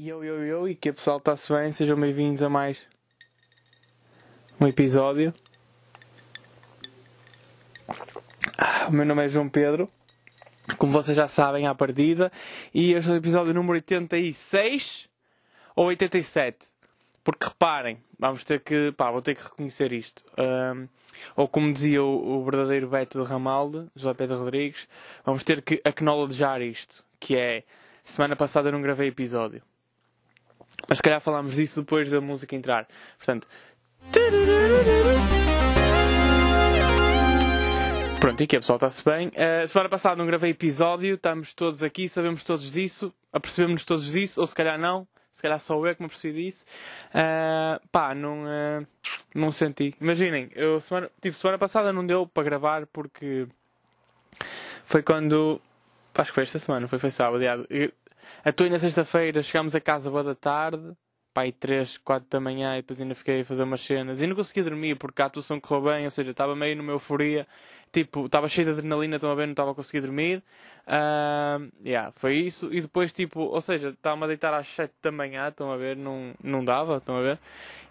Yo, yo, yo, e que pessoal está-se bem, sejam bem-vindos a mais um episódio. Ah, o meu nome é João Pedro, como vocês já sabem à partida, e este é o episódio número 86 ou 87. Porque reparem, vamos ter que, pá, vou ter que reconhecer isto. Ahm, ou como dizia o, o verdadeiro Beto de Ramalde, José Pedro Rodrigues, vamos ter que acknowledgear isto, que é, semana passada eu não gravei episódio. Mas se calhar falámos disso depois da música entrar. Portanto. Pronto, e aqui a pessoal está-se bem. Uh, semana passada não gravei episódio, estamos todos aqui, sabemos todos disso, apercebemos-nos todos disso, ou se calhar não, se calhar só eu que me apercebi disso. Uh, pá, não, uh, não senti. Imaginem, eu semana, tipo, semana passada não deu para gravar porque foi quando. Acho que foi esta semana, foi, foi sábado. Eu, Atuei na sexta-feira, chegámos a casa boa da tarde, pá, aí 3, 4 da manhã, e depois ainda fiquei a fazer umas cenas. E não conseguia dormir porque a atuação correu bem, ou seja, estava meio numa euforia, tipo, estava cheio de adrenalina, estão a ver, não estava a conseguir dormir. Uh, yeah, foi isso. E depois, tipo, ou seja, estava-me a deitar às 7 da manhã, estão a ver, não, não dava, estão a ver.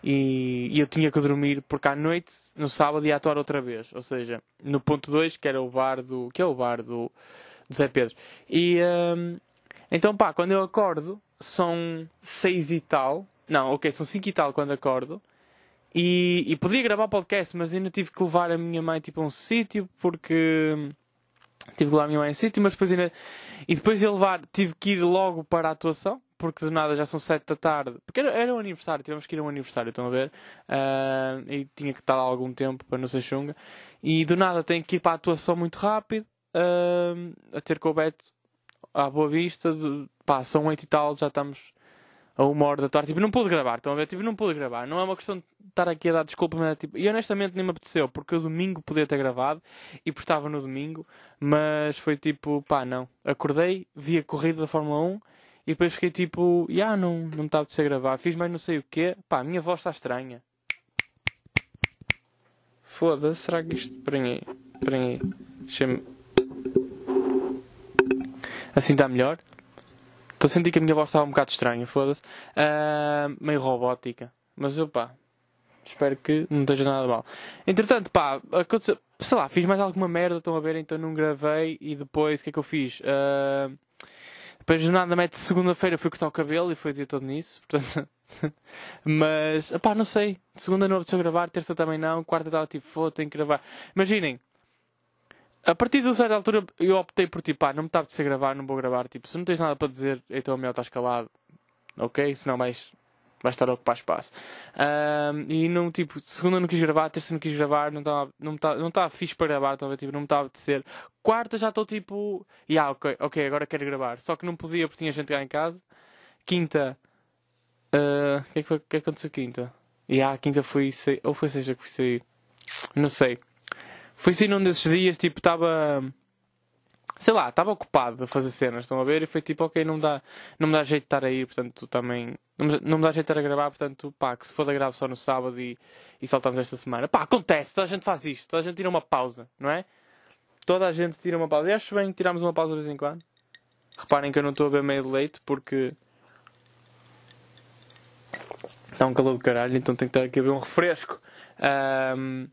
E, e eu tinha que dormir porque à noite, no sábado, ia atuar outra vez. Ou seja, no ponto 2, que era o bar do. que é o bar do, do Zé Pedro. E. Então, pá, quando eu acordo, são seis e tal. Não, ok, são cinco e tal quando acordo. E, e podia gravar podcast, mas ainda tive que levar a minha mãe tipo a um sítio porque tive que levar a minha mãe a um sítio, mas depois ainda. E depois de levar, tive que ir logo para a atuação, porque de nada já são sete da tarde. Porque era, era um aniversário, tivemos que ir a um aniversário, estão a ver? Uh, e tinha que estar lá algum tempo para não ser chunga. E do nada tenho que ir para a atuação muito rápido, uh, a ter com o Beto à Boa Vista, de, pá, são oito e tal, já estamos a uma hora da tarde. Tipo, não pude gravar, estão a ver? Tipo, não pude gravar. Não é uma questão de estar aqui a dar desculpa, mas é, tipo, e honestamente nem me apeteceu, porque o domingo podia ter gravado e postava no domingo, mas foi tipo, pá, não. Acordei, vi a corrida da Fórmula 1 e depois fiquei tipo, já, yeah, não, não me está a apetecer gravar. Fiz mais não sei o quê, pá, a minha voz está estranha. Foda-se, será que isto. Esperem aí, esperem aí. Deixa-me. Assim está melhor. Estou a sentir que a minha voz estava um bocado estranha, foda-se. Uh, meio robótica. Mas pá, espero que não esteja nada mal. Entretanto, pá, aconteceu, sei lá, fiz mais alguma merda, estão a ver, então não gravei e depois o que é que eu fiz? Uh, depois de nada mete segunda-feira fui cortar o cabelo e foi o dia todo nisso, portanto. Mas, pá, não sei. Segunda não apeteceu gravar, terça também não, quarta estava tipo, foda, tenho que gravar. Imaginem, a partir de certa altura eu optei por tipo, pá, não me está a ser gravar, não vou gravar. Tipo, se não tens nada para dizer, então é melhor estás calado, ok? Senão vais, vais estar a ocupar espaço. Um, e não, tipo, segunda não quis gravar, terça não quis gravar, não estava não tá, não tá fixe para gravar, talvez, tipo, não me estava a apetecer. Quarta já estou tipo, yeah, ok, ok, agora quero gravar. Só que não podia porque tinha gente lá em casa. Quinta, ah, o uh, que é que, foi, que aconteceu quinta? E yeah, quinta foi ou foi seja que fui sair, não sei. Foi assim num desses dias, tipo, estava. Sei lá, estava ocupado a fazer cenas, estão a ver? E foi tipo, ok, não, dá, não me dá jeito de estar aí, portanto, também. Não me, não me dá jeito de estar a gravar, portanto, pá, que se for da grave só no sábado e, e saltamos esta semana. Pá, acontece, toda a gente faz isto, toda a gente tira uma pausa, não é? Toda a gente tira uma pausa. E acho bem tirarmos uma pausa de vez em quando. Reparem que eu não estou a ver meio de leite porque. Está um calor do caralho, então tenho que estar aqui a ver um refresco. Um,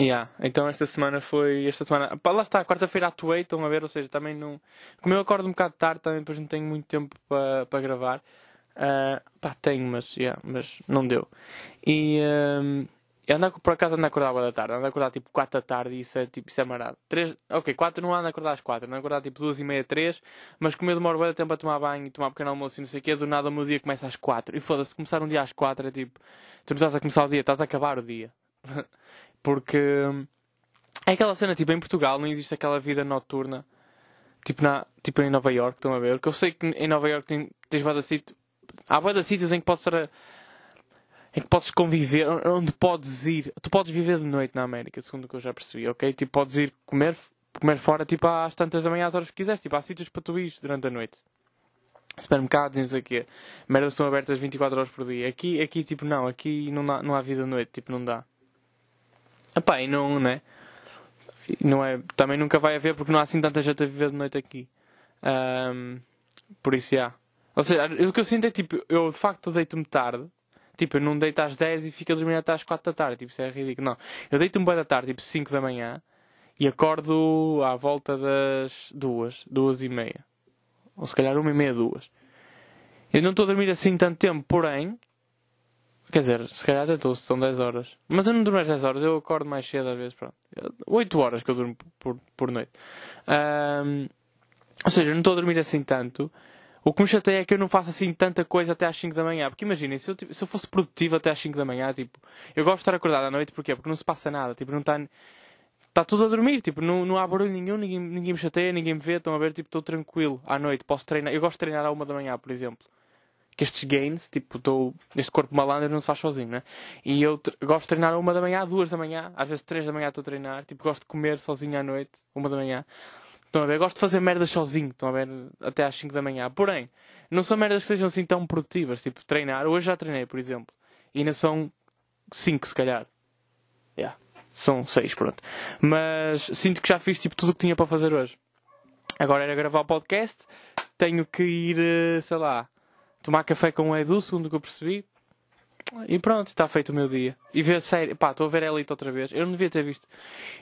Yeah. Então esta semana foi. Esta semana. Lá está, quarta-feira atuei, estão a ver, ou seja, também não. Como eu acordo um bocado tarde, também depois não tenho muito tempo para pa gravar. Uh, pá, tenho, mas, yeah, mas não deu. E. Eu ando, por acaso ando a acordar da tarde, ando a acordar tipo 4 da tarde e isso é tipo, isso é marado. 3, ok, 4 não ando a acordar às 4, ando a acordar tipo 2 e meia, 3, mas como eu demoro bem tempo a tomar banho e tomar pequeno almoço e não sei o que, do nada o meu dia começa às 4. E foda-se, começar um dia às 4 é tipo, tu não estás a começar o dia, estás a acabar o dia. Porque é aquela cena, tipo, em Portugal não existe aquela vida noturna, tipo, na, tipo em Nova York, estão a ver? Que eu sei que em Nova York tem, tens vários sítios, há vários sítios em que podes estar em que podes conviver, onde podes ir. Tu podes viver de noite na América, segundo o que eu já percebi, ok? Tipo, podes ir comer, comer fora, tipo, às tantas da manhã, às horas que quiseres. Tipo, há sítios para tu ir durante a noite. Supermercados, não sei o quê. Merdas abertas 24 horas por dia. Aqui, aqui tipo, não. Aqui não, não há vida de noite. Tipo, não dá. Epá, e não, né? não é? Também nunca vai haver porque não há assim tanta gente a viver de noite aqui. Um, por isso, já. Ou seja, o que eu sinto é tipo, eu de facto deito-me tarde. Tipo, eu não deito às 10 e fico a dormir até às 4 da tarde. Tipo, isso é ridículo. Não. Eu deito-me bem da tarde, tipo 5 da manhã. E acordo à volta das 2, 2 e meia. Ou se calhar 1 e meia, 2. Eu não estou a dormir assim tanto tempo, porém. Quer dizer, se calhar até estou, são 10 horas. Mas eu não durmo às 10 horas, eu acordo mais cedo às vezes. Pronto. 8 horas que eu durmo por, por noite. Um, ou seja, não estou a dormir assim tanto. O que me chateia é que eu não faço assim tanta coisa até às 5 da manhã. Porque imaginem, se eu, se eu fosse produtivo até às 5 da manhã, tipo, eu gosto de estar acordado à noite, porquê? Porque não se passa nada, tipo, não está. Está tudo a dormir, tipo, não, não há barulho nenhum, ninguém, ninguém me chateia, ninguém me vê, estão a ver, tipo, estou tranquilo à noite, posso treinar. Eu gosto de treinar à uma da manhã, por exemplo. Que estes games, tipo, estou. Este corpo malandro não se faz sozinho, né? E eu gosto de treinar uma da manhã, duas da manhã, às vezes três da manhã estou a treinar, tipo, gosto de comer sozinho à noite, uma da manhã. Estão a ver? Eu gosto de fazer merdas sozinho, estão a ver? Até às 5 da manhã. Porém, não são merdas que sejam assim tão produtivas. Tipo, treinar. Hoje já treinei, por exemplo. E ainda são 5, se calhar. Yeah. São 6, pronto. Mas sinto que já fiz tipo tudo o que tinha para fazer hoje. Agora era gravar o podcast. Tenho que ir, eh, sei lá, tomar café com o Edu, segundo o que eu percebi. E pronto, está feito o meu dia. E ver série. Pá, estou a ver Elite outra vez. Eu não devia ter visto.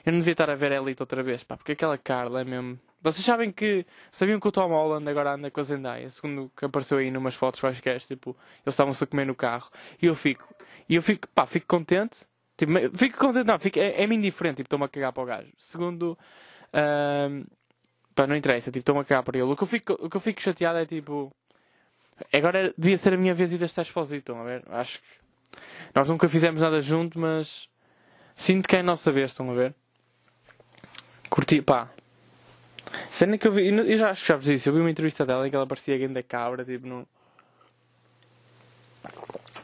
Eu não devia estar a ver Elite outra vez, pá, porque aquela Carla é mesmo. Vocês sabem que. Sabiam que o Tom Holland agora anda com a Zendaya, segundo que apareceu aí numas fotos quaisquer, tipo, eles estavam-se a comer no carro. E eu fico. E eu fico, pá, fico contente. Tipo, fico contente, não, fico, é, é-me indiferente, tipo, estou-me a cagar para o gajo. Segundo. Uh, pá, não interessa, tipo, estou-me a cagar para ele. O que, eu fico, o que eu fico chateado é tipo. Agora devia ser a minha vez e desta exposição, estão a ver? Acho que nós nunca fizemos nada junto, mas sinto que é a nossa vez, estão a ver? Curti, pá. Cena que eu vi, eu já acho que já vos disse, eu vi uma entrevista dela em que ela parecia da cabra, tipo, não.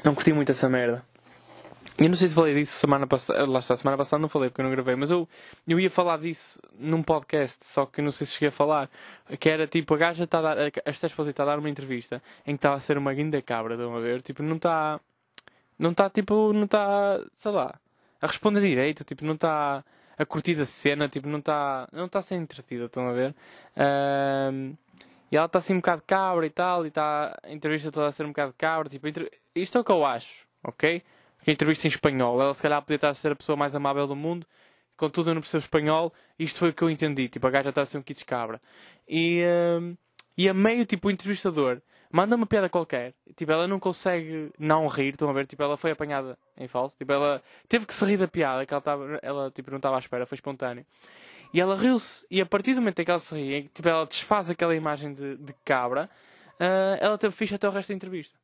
Não curti muito essa merda. Eu não sei se falei disso semana passada. Lá está, semana passada não falei porque eu não gravei, mas eu, eu ia falar disso num podcast, só que não sei se cheguei a falar. Que era tipo, a gaja está a dar. Esta esposa está a dar uma entrevista em que estava a ser uma guinda cabra, estão a ver? Tipo, não está. Não está tipo. Não está. Sei lá. A responder direito, tipo, não está a curtir a cena, tipo, não está. Não está a ser entretida, estão a ver? Um, e ela está assim um bocado cabra e tal, e está a entrevista toda a ser um bocado cabra. Tipo, isto é o que eu acho, ok? Que entrevista em espanhol. Ela se calhar podia estar a ser a pessoa mais amável do mundo. Contudo, eu não percebo espanhol. Isto foi o que eu entendi. Tipo, a gaja está a ser um kit cabra. E, uh, e a meio, tipo, o entrevistador manda uma piada qualquer. Tipo, ela não consegue não rir. Estão a ver? Tipo, ela foi apanhada em falso. Tipo, ela teve que se rir da piada que ela, tava, ela tipo, não estava à espera. Foi espontâneo. E ela riu-se. E a partir do momento em que ela se ri, tipo, ela desfaz aquela imagem de, de cabra, uh, ela teve fixe até o resto da entrevista.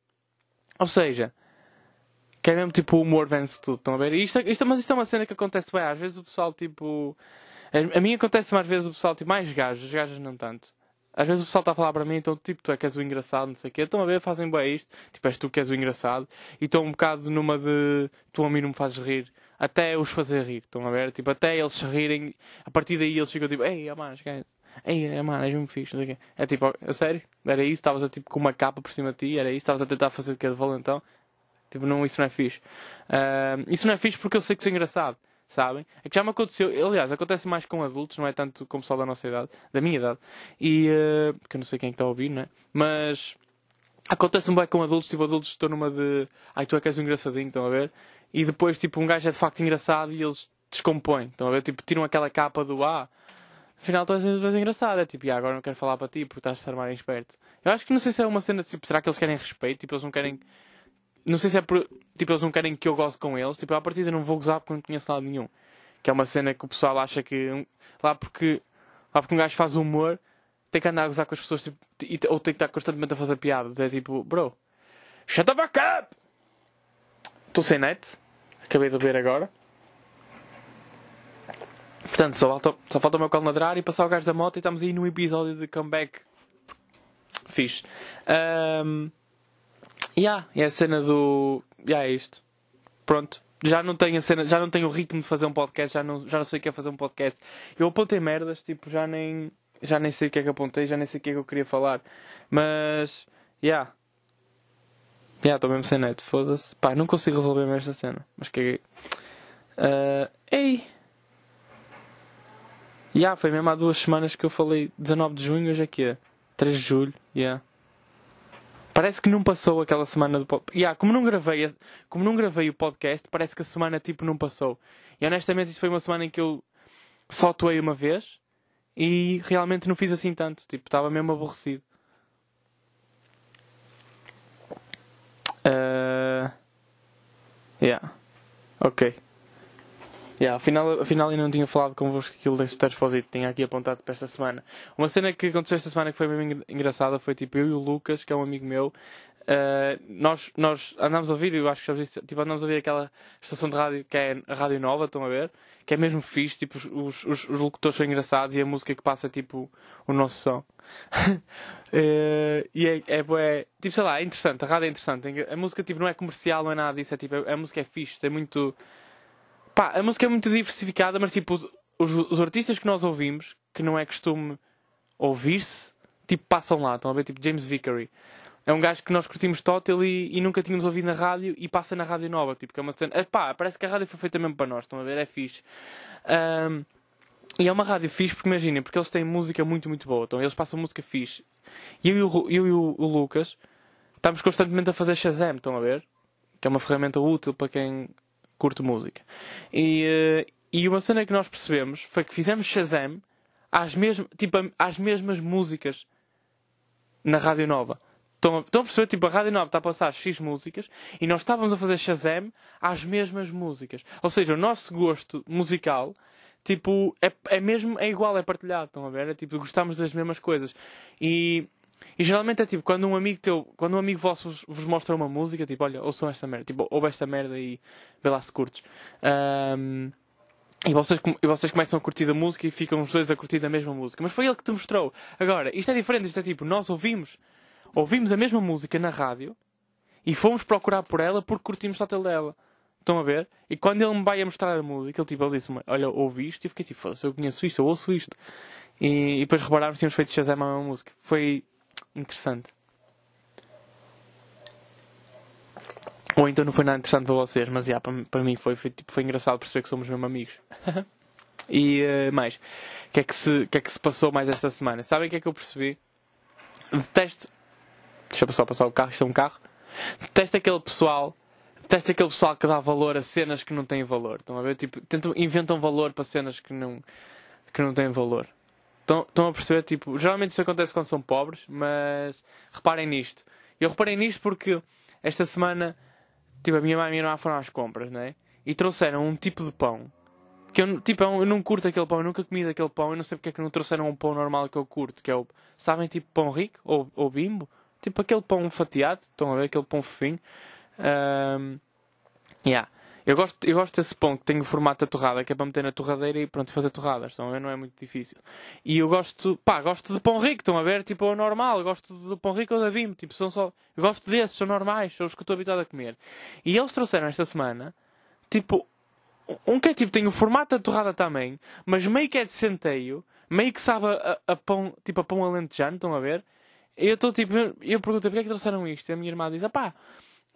Ou seja, que é mesmo tipo o humor vence tudo, estão a ver? isto, isto, mas isto é uma cena que acontece bem. Às vezes o pessoal tipo. A, mim acontece mais vezes o pessoal tipo mais gajos, as gajas não tanto. Às vezes o pessoal está a falar para mim, então tipo, tu é que és o engraçado, não sei o quê. Estão a ver, fazem bem isto. Tipo, és tu que és o engraçado. E estou um bocado numa de tu a mim não me fazes rir. Até os fazer rir, estão a ver? Tipo, até eles se rirem. A partir daí eles ficam tipo, ei, amar, esquece. Ei, mano, és muito fixe, não sei o quê. É tipo, a sério? Era isso? Estavas tipo com uma capa por cima de ti? Era isso? Estavas a tentar fazer de que de valentão? Tipo, não, isso não é fixe. Uh, isso não é fixe porque eu sei que sou engraçado, sabem? É que já me aconteceu, aliás, acontece mais com adultos, não é tanto com o pessoal da nossa idade, da minha idade. E, uh, que eu não sei quem é está a ouvir, não é? Mas, acontece um bem com adultos, tipo, adultos estão numa de, ai, tu é que és um engraçadinho, estão a ver? E depois, tipo, um gajo é de facto engraçado e eles descompõem, estão a ver? Tipo, tiram aquela capa do, ah, afinal tu és, tu és engraçado. É tipo, e agora não quero falar para ti porque estás a ser mais esperto. Eu acho que não sei se é uma cena, tipo, será que eles querem respeito? Tipo, eles não querem não sei se é por. Tipo, eles não querem que eu goze com eles. Tipo, à partida não vou gozar porque não conheço nada nenhum. Que é uma cena que o pessoal acha que. Lá porque. Lá porque um gajo faz humor, tem que andar a gozar com as pessoas. Tipo, ou tem que estar constantemente a fazer piadas. É tipo, bro. Shut the fuck up! Estou sem net. Acabei de ver agora. Portanto, só falta, só falta o meu colo ladrar e passar o gajo da moto e estamos aí num episódio de comeback. Fixe. Um, Yeah, é a cena do. Yeah, é isto. Pronto. Já não tenho a cena, já não tenho o ritmo de fazer um podcast, já não, já não sei o que é fazer um podcast. Eu apontei merdas, tipo, já nem. Já nem sei o que é que apontei, já nem sei o que é que eu queria falar. Mas. Yeah. Yeah, estou mesmo sem net, foda-se. Pá, não consigo resolver mais esta cena. Mas caguei. Uh, ei! Yeah, foi mesmo há duas semanas que eu falei 19 de junho, hoje é que é? 3 de julho, yeah. Parece que não passou aquela semana do podcast. Yeah, como, não gravei, como não gravei o podcast, parece que a semana tipo não passou. E honestamente, isso foi uma semana em que eu só atuei uma vez e realmente não fiz assim tanto. Tipo, estava mesmo aborrecido. Uh... Yeah. Ok. Yeah, afinal, afinal ainda não tinha falado convosco aquilo deste Exposito, tinha aqui apontado para esta semana. Uma cena que aconteceu esta semana que foi mesmo engraçada foi tipo eu e o Lucas, que é um amigo meu, uh, nós, nós andámos a ouvir, eu acho que já disse, tipo, andámos a ouvir aquela estação de rádio que é a Rádio Nova, estão a ver? Que é mesmo fixe, tipo, os, os, os locutores são engraçados e a música que passa é tipo o nosso som. uh, e é, é, é, tipo, sei lá, é interessante, a rádio é interessante. A música tipo, não é comercial, não é nada disso, é tipo, a, a música é fixe, é muito Pá, a música é muito diversificada, mas tipo, os, os artistas que nós ouvimos, que não é costume ouvir-se, tipo, passam lá. Estão a ver? Tipo, James Vickery. É um gajo que nós curtimos total e, e, nunca tínhamos ouvido na rádio e passa na rádio nova. Tipo, que é uma cena. Pá, parece que a rádio foi feita mesmo para nós. Estão a ver? É fixe. Um, e é uma rádio fixe porque imaginem, porque eles têm música muito, muito boa. Então eles passam música fixe. E eu e o, eu e o, o Lucas estamos constantemente a fazer Shazam. Estão a ver? Que é uma ferramenta útil para quem curto música. E, uh, e uma cena que nós percebemos foi que fizemos Shazam às, mesmas tipo, às mesmas músicas na Rádio Nova. Estão, estão a perceber? Tipo, a Rádio Nova está a passar X músicas e nós estávamos a fazer Shazam às mesmas músicas. Ou seja, o nosso gosto musical tipo, é, é mesmo, é igual, é partilhado, estão a ver? É tipo, gostamos das mesmas coisas. E e geralmente é tipo, quando um amigo teu, quando um amigo vosso vos, vos mostra uma música, tipo, olha, ouçam esta merda, tipo, ouve esta merda e vê lá se curtes. Um, e vocês, e vocês começam a curtir a música e ficam os dois a curtir a mesma música. Mas foi ele que te mostrou. Agora, isto é diferente, isto é tipo, nós ouvimos, ouvimos a mesma música na rádio e fomos procurar por ela porque curtimos só dela. Estão a ver? E quando ele me vai a mostrar a música, ele tipo, ele disse-me, olha, ouvi isto? E fiquei tipo, eu conheço isto, eu ouço isto. E, e depois reparámos que tínhamos feito Shazam a mesma música. Foi, interessante. Ou então não foi nada interessante para vocês, mas yeah, para, para mim foi, foi, tipo, foi engraçado perceber que somos mesmo amigos. e uh, mais, o que, é que, se, que é que se passou mais esta semana? Sabem o que é que eu percebi? Detesto. Deixa só passar o carro, isto é um carro. Detesto aquele pessoal. Detesto aquele pessoal que dá valor a cenas que não têm valor. Estão a ver? Tipo, tentam, inventam valor para cenas que não, que não têm valor. Estão, a perceber? Tipo, geralmente isso acontece quando são pobres, mas reparem nisto. Eu reparei nisto porque esta semana, tipo, a minha mãe e a minha irmã foram às compras, né? E trouxeram um tipo de pão. Que eu, tipo, eu não curto aquele pão, eu nunca comi daquele pão, eu não sei porque é que não trouxeram um pão normal que eu curto, que é o, sabem, tipo pão rico ou, ou bimbo? Tipo aquele pão fatiado, estão a ver? Aquele pão fofinho. Um, yeah. Eu gosto, eu gosto desse pão que tem o formato da torrada, que é para meter na torradeira e pronto, fazer torradas. Estão a ver? Não é muito difícil. E eu gosto, pá, gosto de pão rico, estão a ver? Tipo, o normal. gosto do pão rico ou da bim. Tipo, são só. Eu gosto desses, são normais, são os que estou habituado a comer. E eles trouxeram esta semana, tipo, um que é tipo, tem o formato da torrada também, mas meio que é de centeio, meio que sabe a, a, pão, tipo, a pão alentejano, estão a ver? Eu estou tipo, eu pergunto, porquê é que trouxeram isto? E a minha irmã diz, ah pá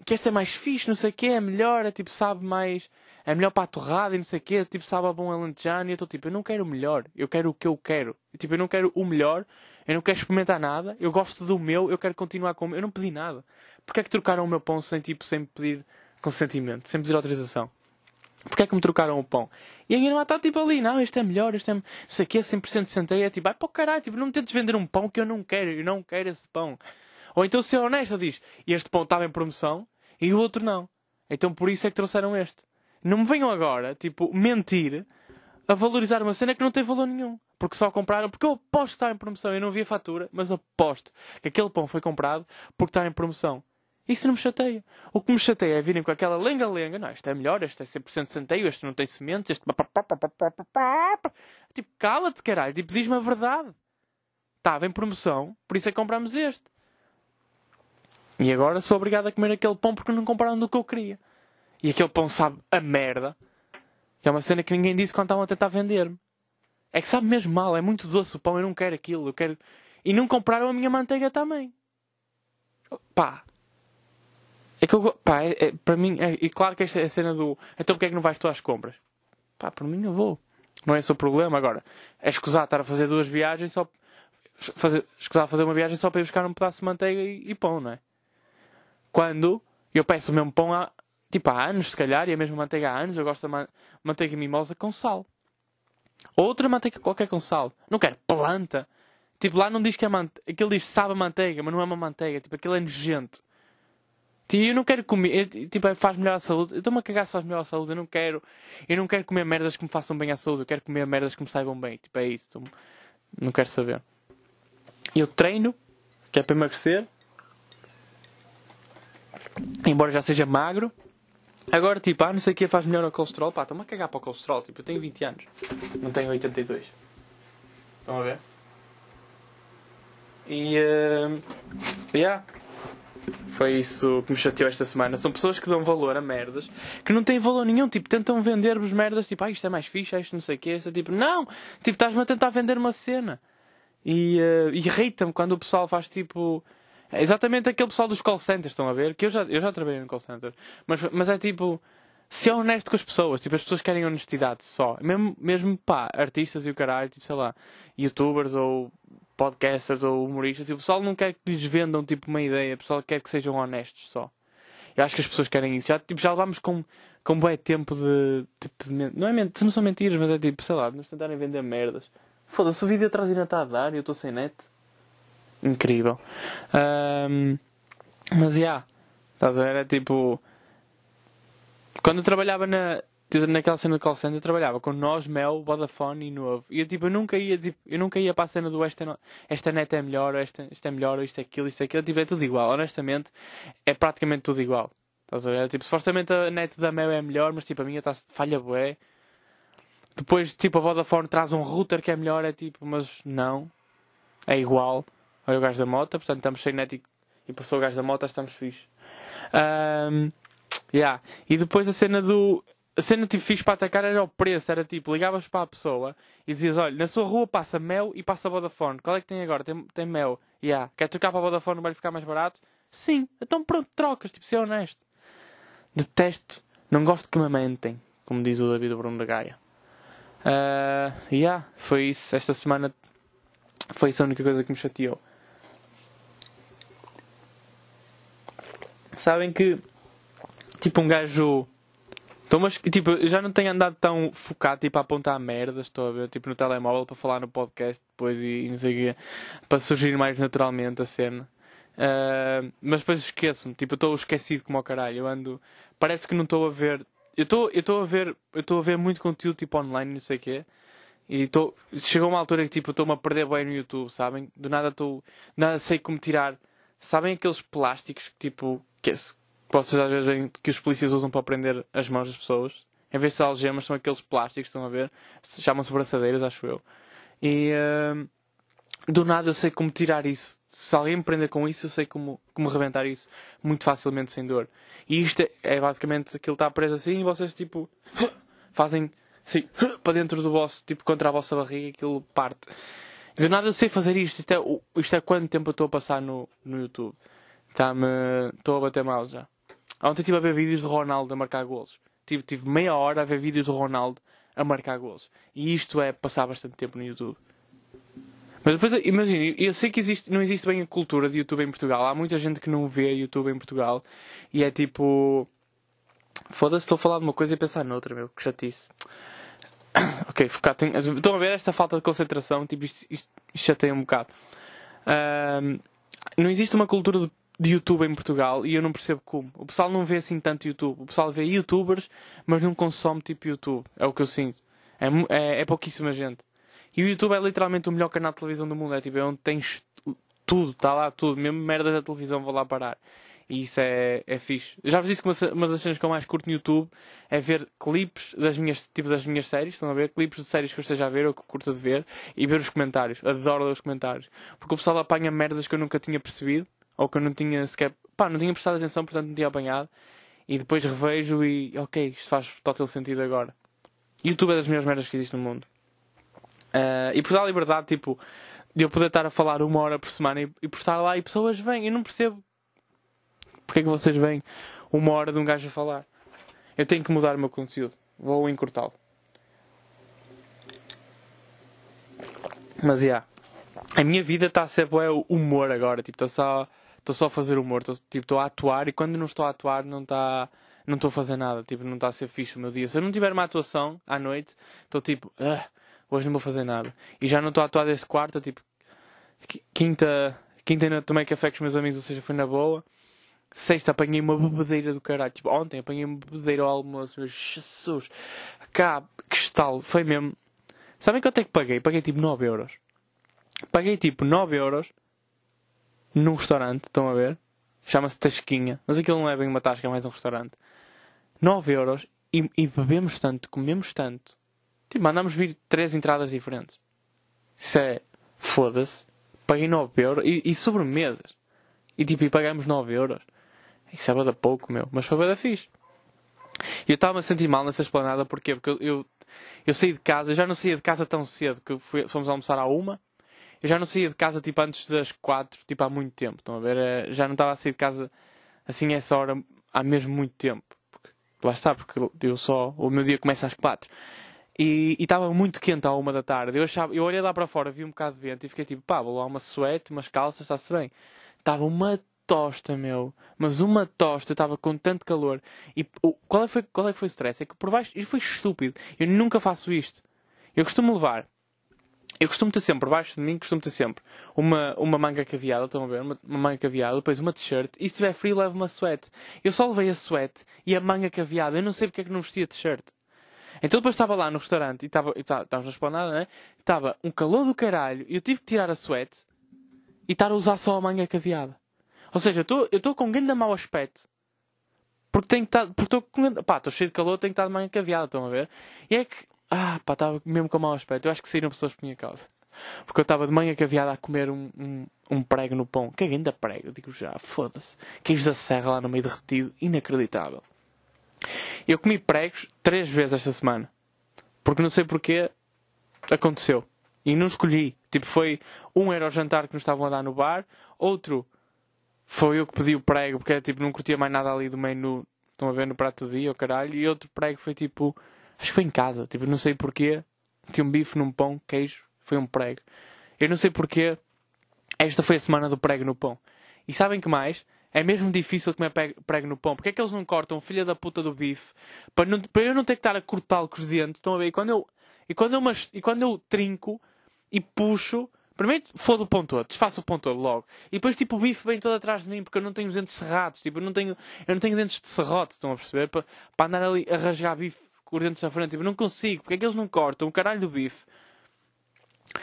que este é mais fixe, não sei o quê, é melhor, é tipo, sabe mais, é melhor para a torrada e não sei o quê, tipo, sabe a bom alentejano, e eu estou tipo, eu não quero o melhor, eu quero o que eu quero. E, tipo, eu não quero o melhor, eu não quero experimentar nada, eu gosto do meu, eu quero continuar com o meu, eu não pedi nada. Porquê é que trocaram o meu pão sem, tipo, sem pedir consentimento, sem pedir autorização? Porquê é que me trocaram o pão? E a minha irmã está tipo ali, não, este é melhor, este é, não sei o quê, 100% de centeio, é tipo, vai para o caralho, tipo, não me tentes vender um pão que eu não quero, eu não quero esse pão. Ou então, se é honesto, diz: este pão estava em promoção e o outro não. Então por isso é que trouxeram este. Não me venham agora, tipo, mentir a valorizar uma cena que não tem valor nenhum. Porque só compraram, porque eu aposto que está em promoção. Eu não vi a fatura, mas aposto que aquele pão foi comprado porque está em promoção. Isso não me chateia. O que me chateia é virem com aquela lenga-lenga. Não, este é melhor, este é 100% de centeio, este não tem sementes, este. Tipo, cala-te, caralho. Tipo, diz-me a verdade. Estava em promoção, por isso é que compramos este. E agora sou obrigado a comer aquele pão porque não compraram do que eu queria. E aquele pão sabe a merda. Que é uma cena que ninguém disse quando estavam a tentar vender-me. É que sabe mesmo mal, é muito doce o pão, eu não quero aquilo, eu quero. E não compraram a minha manteiga também. Pá. É que eu. Pá, é, é, para mim. É, e claro que esta é a cena do. Então porquê é que não vais tu às compras? Pá, para mim eu vou. Não é esse o problema. Agora, é escusar estar a fazer duas viagens só. Fazer, escusar fazer uma viagem só para ir buscar um pedaço de manteiga e, e pão, não é? Quando eu peço o mesmo pão há, tipo, há anos, se calhar, e a mesma manteiga há anos, eu gosto da man manteiga mimosa com sal. Outra manteiga qualquer com sal. Não quero planta. Tipo, lá não diz que é manteiga. Aquilo diz sabe a manteiga, mas não é uma manteiga. Tipo, aquilo é nojento. Tipo, eu não quero comer. Tipo, é, faz melhor à saúde. Eu estou-me a cagar se faz melhor à saúde. Eu não quero. Eu não quero comer merdas que me façam bem à saúde. Eu quero comer merdas que me saibam bem. Tipo, é isso. Não quero saber. Eu treino, que é para emagrecer. Embora já seja magro. Agora, tipo, ah, não sei o que faz melhor ao colesterol. Pá, estou-me a cagar para o colesterol. Tipo, eu tenho 20 anos. Não tenho 82. Estão a ver? E. Uh, yeah. Foi isso que me chateou esta semana. São pessoas que dão valor a merdas que não têm valor nenhum. Tipo, tentam vender-vos merdas tipo, ah, isto é mais fixe, ah, isto não sei o que. Isto é tipo, não! Tipo, estás-me a tentar vender uma cena. E uh, irrita-me quando o pessoal faz tipo. É exatamente aquele pessoal dos call centers, estão a ver? Que eu já, eu já trabalhei no call center. Mas, mas é tipo. Se é honesto com as pessoas, tipo, as pessoas querem honestidade só. Mesmo, mesmo pá, artistas e o caralho, tipo, sei lá, youtubers ou podcasters ou humoristas, tipo, o pessoal não quer que lhes vendam tipo uma ideia, o pessoal quer que sejam honestos só. Eu acho que as pessoas querem isso. Já, tipo, já levámos com, com bom tempo de. Tipo, de, não, é, não são mentiras, mas é tipo, sei lá, nos tentarem vender merdas. Foda-se, o vídeo atrás ainda está a dar e eu estou sem net. Incrível. Um, mas já. Yeah, estás a ver? É tipo. Quando eu trabalhava na, naquela cena do call center eu trabalhava com nós, Mel, Vodafone e Novo. E eu, tipo, eu nunca ia, tipo, eu nunca ia para a cena do esta, esta net é melhor, esta, esta é melhor, isto é aquilo, isto é aquilo. Tipo, é tudo igual. Honestamente, é praticamente tudo igual. Estás a ver? Tipo, supostamente a net da Mel é melhor, mas tipo, a minha está falha bué. Depois, tipo, a Vodafone traz um router que é melhor, é tipo, mas não. É igual. Olha o gajo da moto, portanto estamos sem net e, e passou o gajo da moto, estamos fixe. Um, yeah. E depois a cena do a cena tipo fixe para atacar era o preço, era tipo, ligavas para a pessoa e dizias, olha, na sua rua passa mel e passa Vodafone. Qual é que tem agora? Tem, tem mel. Yeah. Quer trocar para a Vodafone vai ficar mais barato? Sim. Então pronto, trocas, tipo, ser honesto. Detesto, não gosto que me mentem, como diz o David Bruno da Gaia. Uh, yeah, foi isso. Esta semana foi isso a única coisa que me chateou. Sabem que, tipo, um gajo então, mas, tipo, eu já não tenho andado tão focado, tipo, a apontar merdas, estou a ver, tipo, no telemóvel para falar no podcast depois e, e não sei o quê, para surgir mais naturalmente a cena. Uh, mas depois esqueço-me, tipo, eu estou esquecido como ao caralho, eu ando, parece que não estou a ver, eu estou a ver, eu estou a ver muito conteúdo, tipo, online, não sei o quê, e estou, chegou uma altura que, tipo, estou-me a perder bem no YouTube, sabem? Do nada estou, nada sei como tirar, sabem aqueles plásticos que, tipo, que, vocês às vezes veem que os polícias usam para prender as mãos das pessoas. Em vez de ser algemas, são aqueles plásticos, estão a ver? Chamam-se braçadeiras, acho eu. E uh, do nada eu sei como tirar isso. Se alguém me prender com isso, eu sei como, como rebentar isso muito facilmente sem dor. E isto é, é basicamente aquilo está preso assim e vocês tipo fazem assim, para dentro do vosso, tipo contra a vossa barriga, aquilo parte. Do nada eu sei fazer isto. Isto é, isto é quanto tempo eu estou a passar no, no YouTube. Está-me. Estou a bater mal já. Ontem estive a ver vídeos de Ronaldo a marcar golos. Tive, tive meia hora a ver vídeos de Ronaldo a marcar golos. E isto é passar bastante tempo no YouTube. Mas depois, imagina, eu sei que existe, não existe bem a cultura de YouTube em Portugal. Há muita gente que não vê YouTube em Portugal. E é tipo. Foda-se, estou a falar de uma coisa e pensar noutra, meu. Que chatice. ok, focar. Tem... Estão a ver esta falta de concentração? Tipo, isto, isto, isto chateia um bocado. Um, não existe uma cultura de de YouTube em Portugal e eu não percebo como. O pessoal não vê assim tanto YouTube. O pessoal vê YouTubers, mas não consome tipo YouTube. É o que eu sinto. É, é, é pouquíssima gente. E o YouTube é literalmente o melhor canal de televisão do mundo. É tipo, é onde tens tudo, está lá tudo. Mesmo merda da televisão vou lá parar. E isso é, é fixe. Já vos disse que uma, uma das cenas que eu mais curto no YouTube é ver clipes das minhas, tipo, das minhas séries. Estão a ver? Clipes de séries que eu esteja a ver ou que curto de ver e ver os comentários. Adoro os comentários. Porque o pessoal apanha merdas que eu nunca tinha percebido ou que eu não tinha sequer, pá, não tinha prestado atenção, portanto não tinha apanhado. E depois revejo e, ok, isto faz total sentido agora. YouTube é das melhores merdas que existe no mundo. Uh, e por dar liberdade, tipo, de eu poder estar a falar uma hora por semana e, e por estar lá e pessoas vêm. Eu não percebo porque é que vocês vêm uma hora de um gajo a falar. Eu tenho que mudar o meu conteúdo. Vou encurtá-lo. Mas, já. Yeah, a minha vida está a ser o humor agora. Tipo, estou só estou só a fazer humor, estou tipo, a atuar e quando não estou a atuar não está. Não estou a fazer nada, tipo, não está a ser fixe o meu dia. Se eu não tiver uma atuação à noite, estou tipo, ah, hoje não vou fazer nada. E já não estou a atuar desde quarta, tipo, quinta, quinta ainda tomei café com os meus amigos, ou seja, foi na boa. Sexta apanhei uma bebedeira do caralho. Tipo, ontem apanhei uma bebedeira ao almoço. Meu Jesus. Cá, que estalo. Foi mesmo. Sabem quanto é que paguei? Paguei tipo 9 euros. Paguei tipo 9 euros num restaurante, estão a ver? Chama-se Tasquinha. Mas aquilo não é bem uma tasca, é mais um restaurante. 9 euros e, e bebemos tanto, comemos tanto. Tipo, mandámos vir três entradas diferentes. Isso é. Foda-se. Paguei 9 euros. E, e sobremesas. E tipo, e pagamos 9 euros. Isso é bada pouco, meu. Mas foi bada fixe. E eu estava a sentir mal nessa esplanada. Porquê? Porque eu, eu, eu, saí de casa. Eu já não saía de casa tão cedo. Que fui, fomos almoçar à uma. Eu já não saía de casa tipo antes das quatro. Tipo há muito tempo. Estão a ver? É, já não estava a sair de casa assim essa hora há mesmo muito tempo. Porque, lá está, porque eu só. O meu dia começa às quatro. E estava muito quente à uma da tarde. Eu, achava, eu olhei lá para fora, vi um bocado de vento e fiquei tipo, pá, vou lá uma suéte, umas calças, está-se bem. Estava uma tosta, meu. Mas uma tosta, eu estava com tanto calor. E o, qual, é foi, qual é que foi o stress? É que por baixo, isto foi estúpido. Eu nunca faço isto. Eu costumo levar. Eu costumo ter sempre, baixo de mim, costumo ter sempre uma, uma manga caveada, estão a ver? Uma, uma manga caveada, depois uma t-shirt. E se tiver frio, levo uma suéte. Eu só levei a suéte e a manga caveada. Eu não sei porque é que não vestia t-shirt. Então depois estava lá no restaurante e estava, estávamos na esplanada, né? Estava um calor do caralho e eu tive que tirar a suéte e estar a usar só a manga caveada. Ou seja, eu estou com um grande mau aspecto. Porque tenho que estar. Porque estou com. Pá, estou cheio de calor, tenho que estar de manga caveada, estão a ver? E é que. Ah, pá, estava mesmo com mau aspecto. Eu acho que saíram pessoas por minha causa. Porque eu estava de manhã caveada a comer um, um, um prego no pão. Que ainda prego? Digo já, foda-se. Queijo da serra lá no meio derretido. Inacreditável. Eu comi pregos três vezes esta semana. Porque não sei porquê aconteceu. E não escolhi. Tipo, foi um era o jantar que nos estavam a dar no bar, outro foi eu que pedi o prego, porque tipo, não curtia mais nada ali do menu. Estão a ver no prato do dia, o caralho. E outro prego foi tipo. Acho que foi em casa. Tipo, não sei porquê. Tinha um bife num pão, queijo. Foi um prego. Eu não sei porquê. Esta foi a semana do prego no pão. E sabem que mais? É mesmo difícil comer prego no pão. Porque é que eles não cortam filha da puta do bife para, não, para eu não ter que estar a cortá-lo com os dentes? Estão a ver? E quando eu, e quando eu, e quando eu trinco e puxo, primeiro foda o pão todo, desfaço o pão todo logo. E depois tipo o bife vem todo atrás de mim porque eu não tenho os dentes cerrados. Tipo, eu não tenho, eu não tenho dentes de serrote, estão a perceber? Para, para andar ali a rasgar bife com os dentes à frente. Tipo, não consigo. Porque é que eles não cortam o caralho do bife?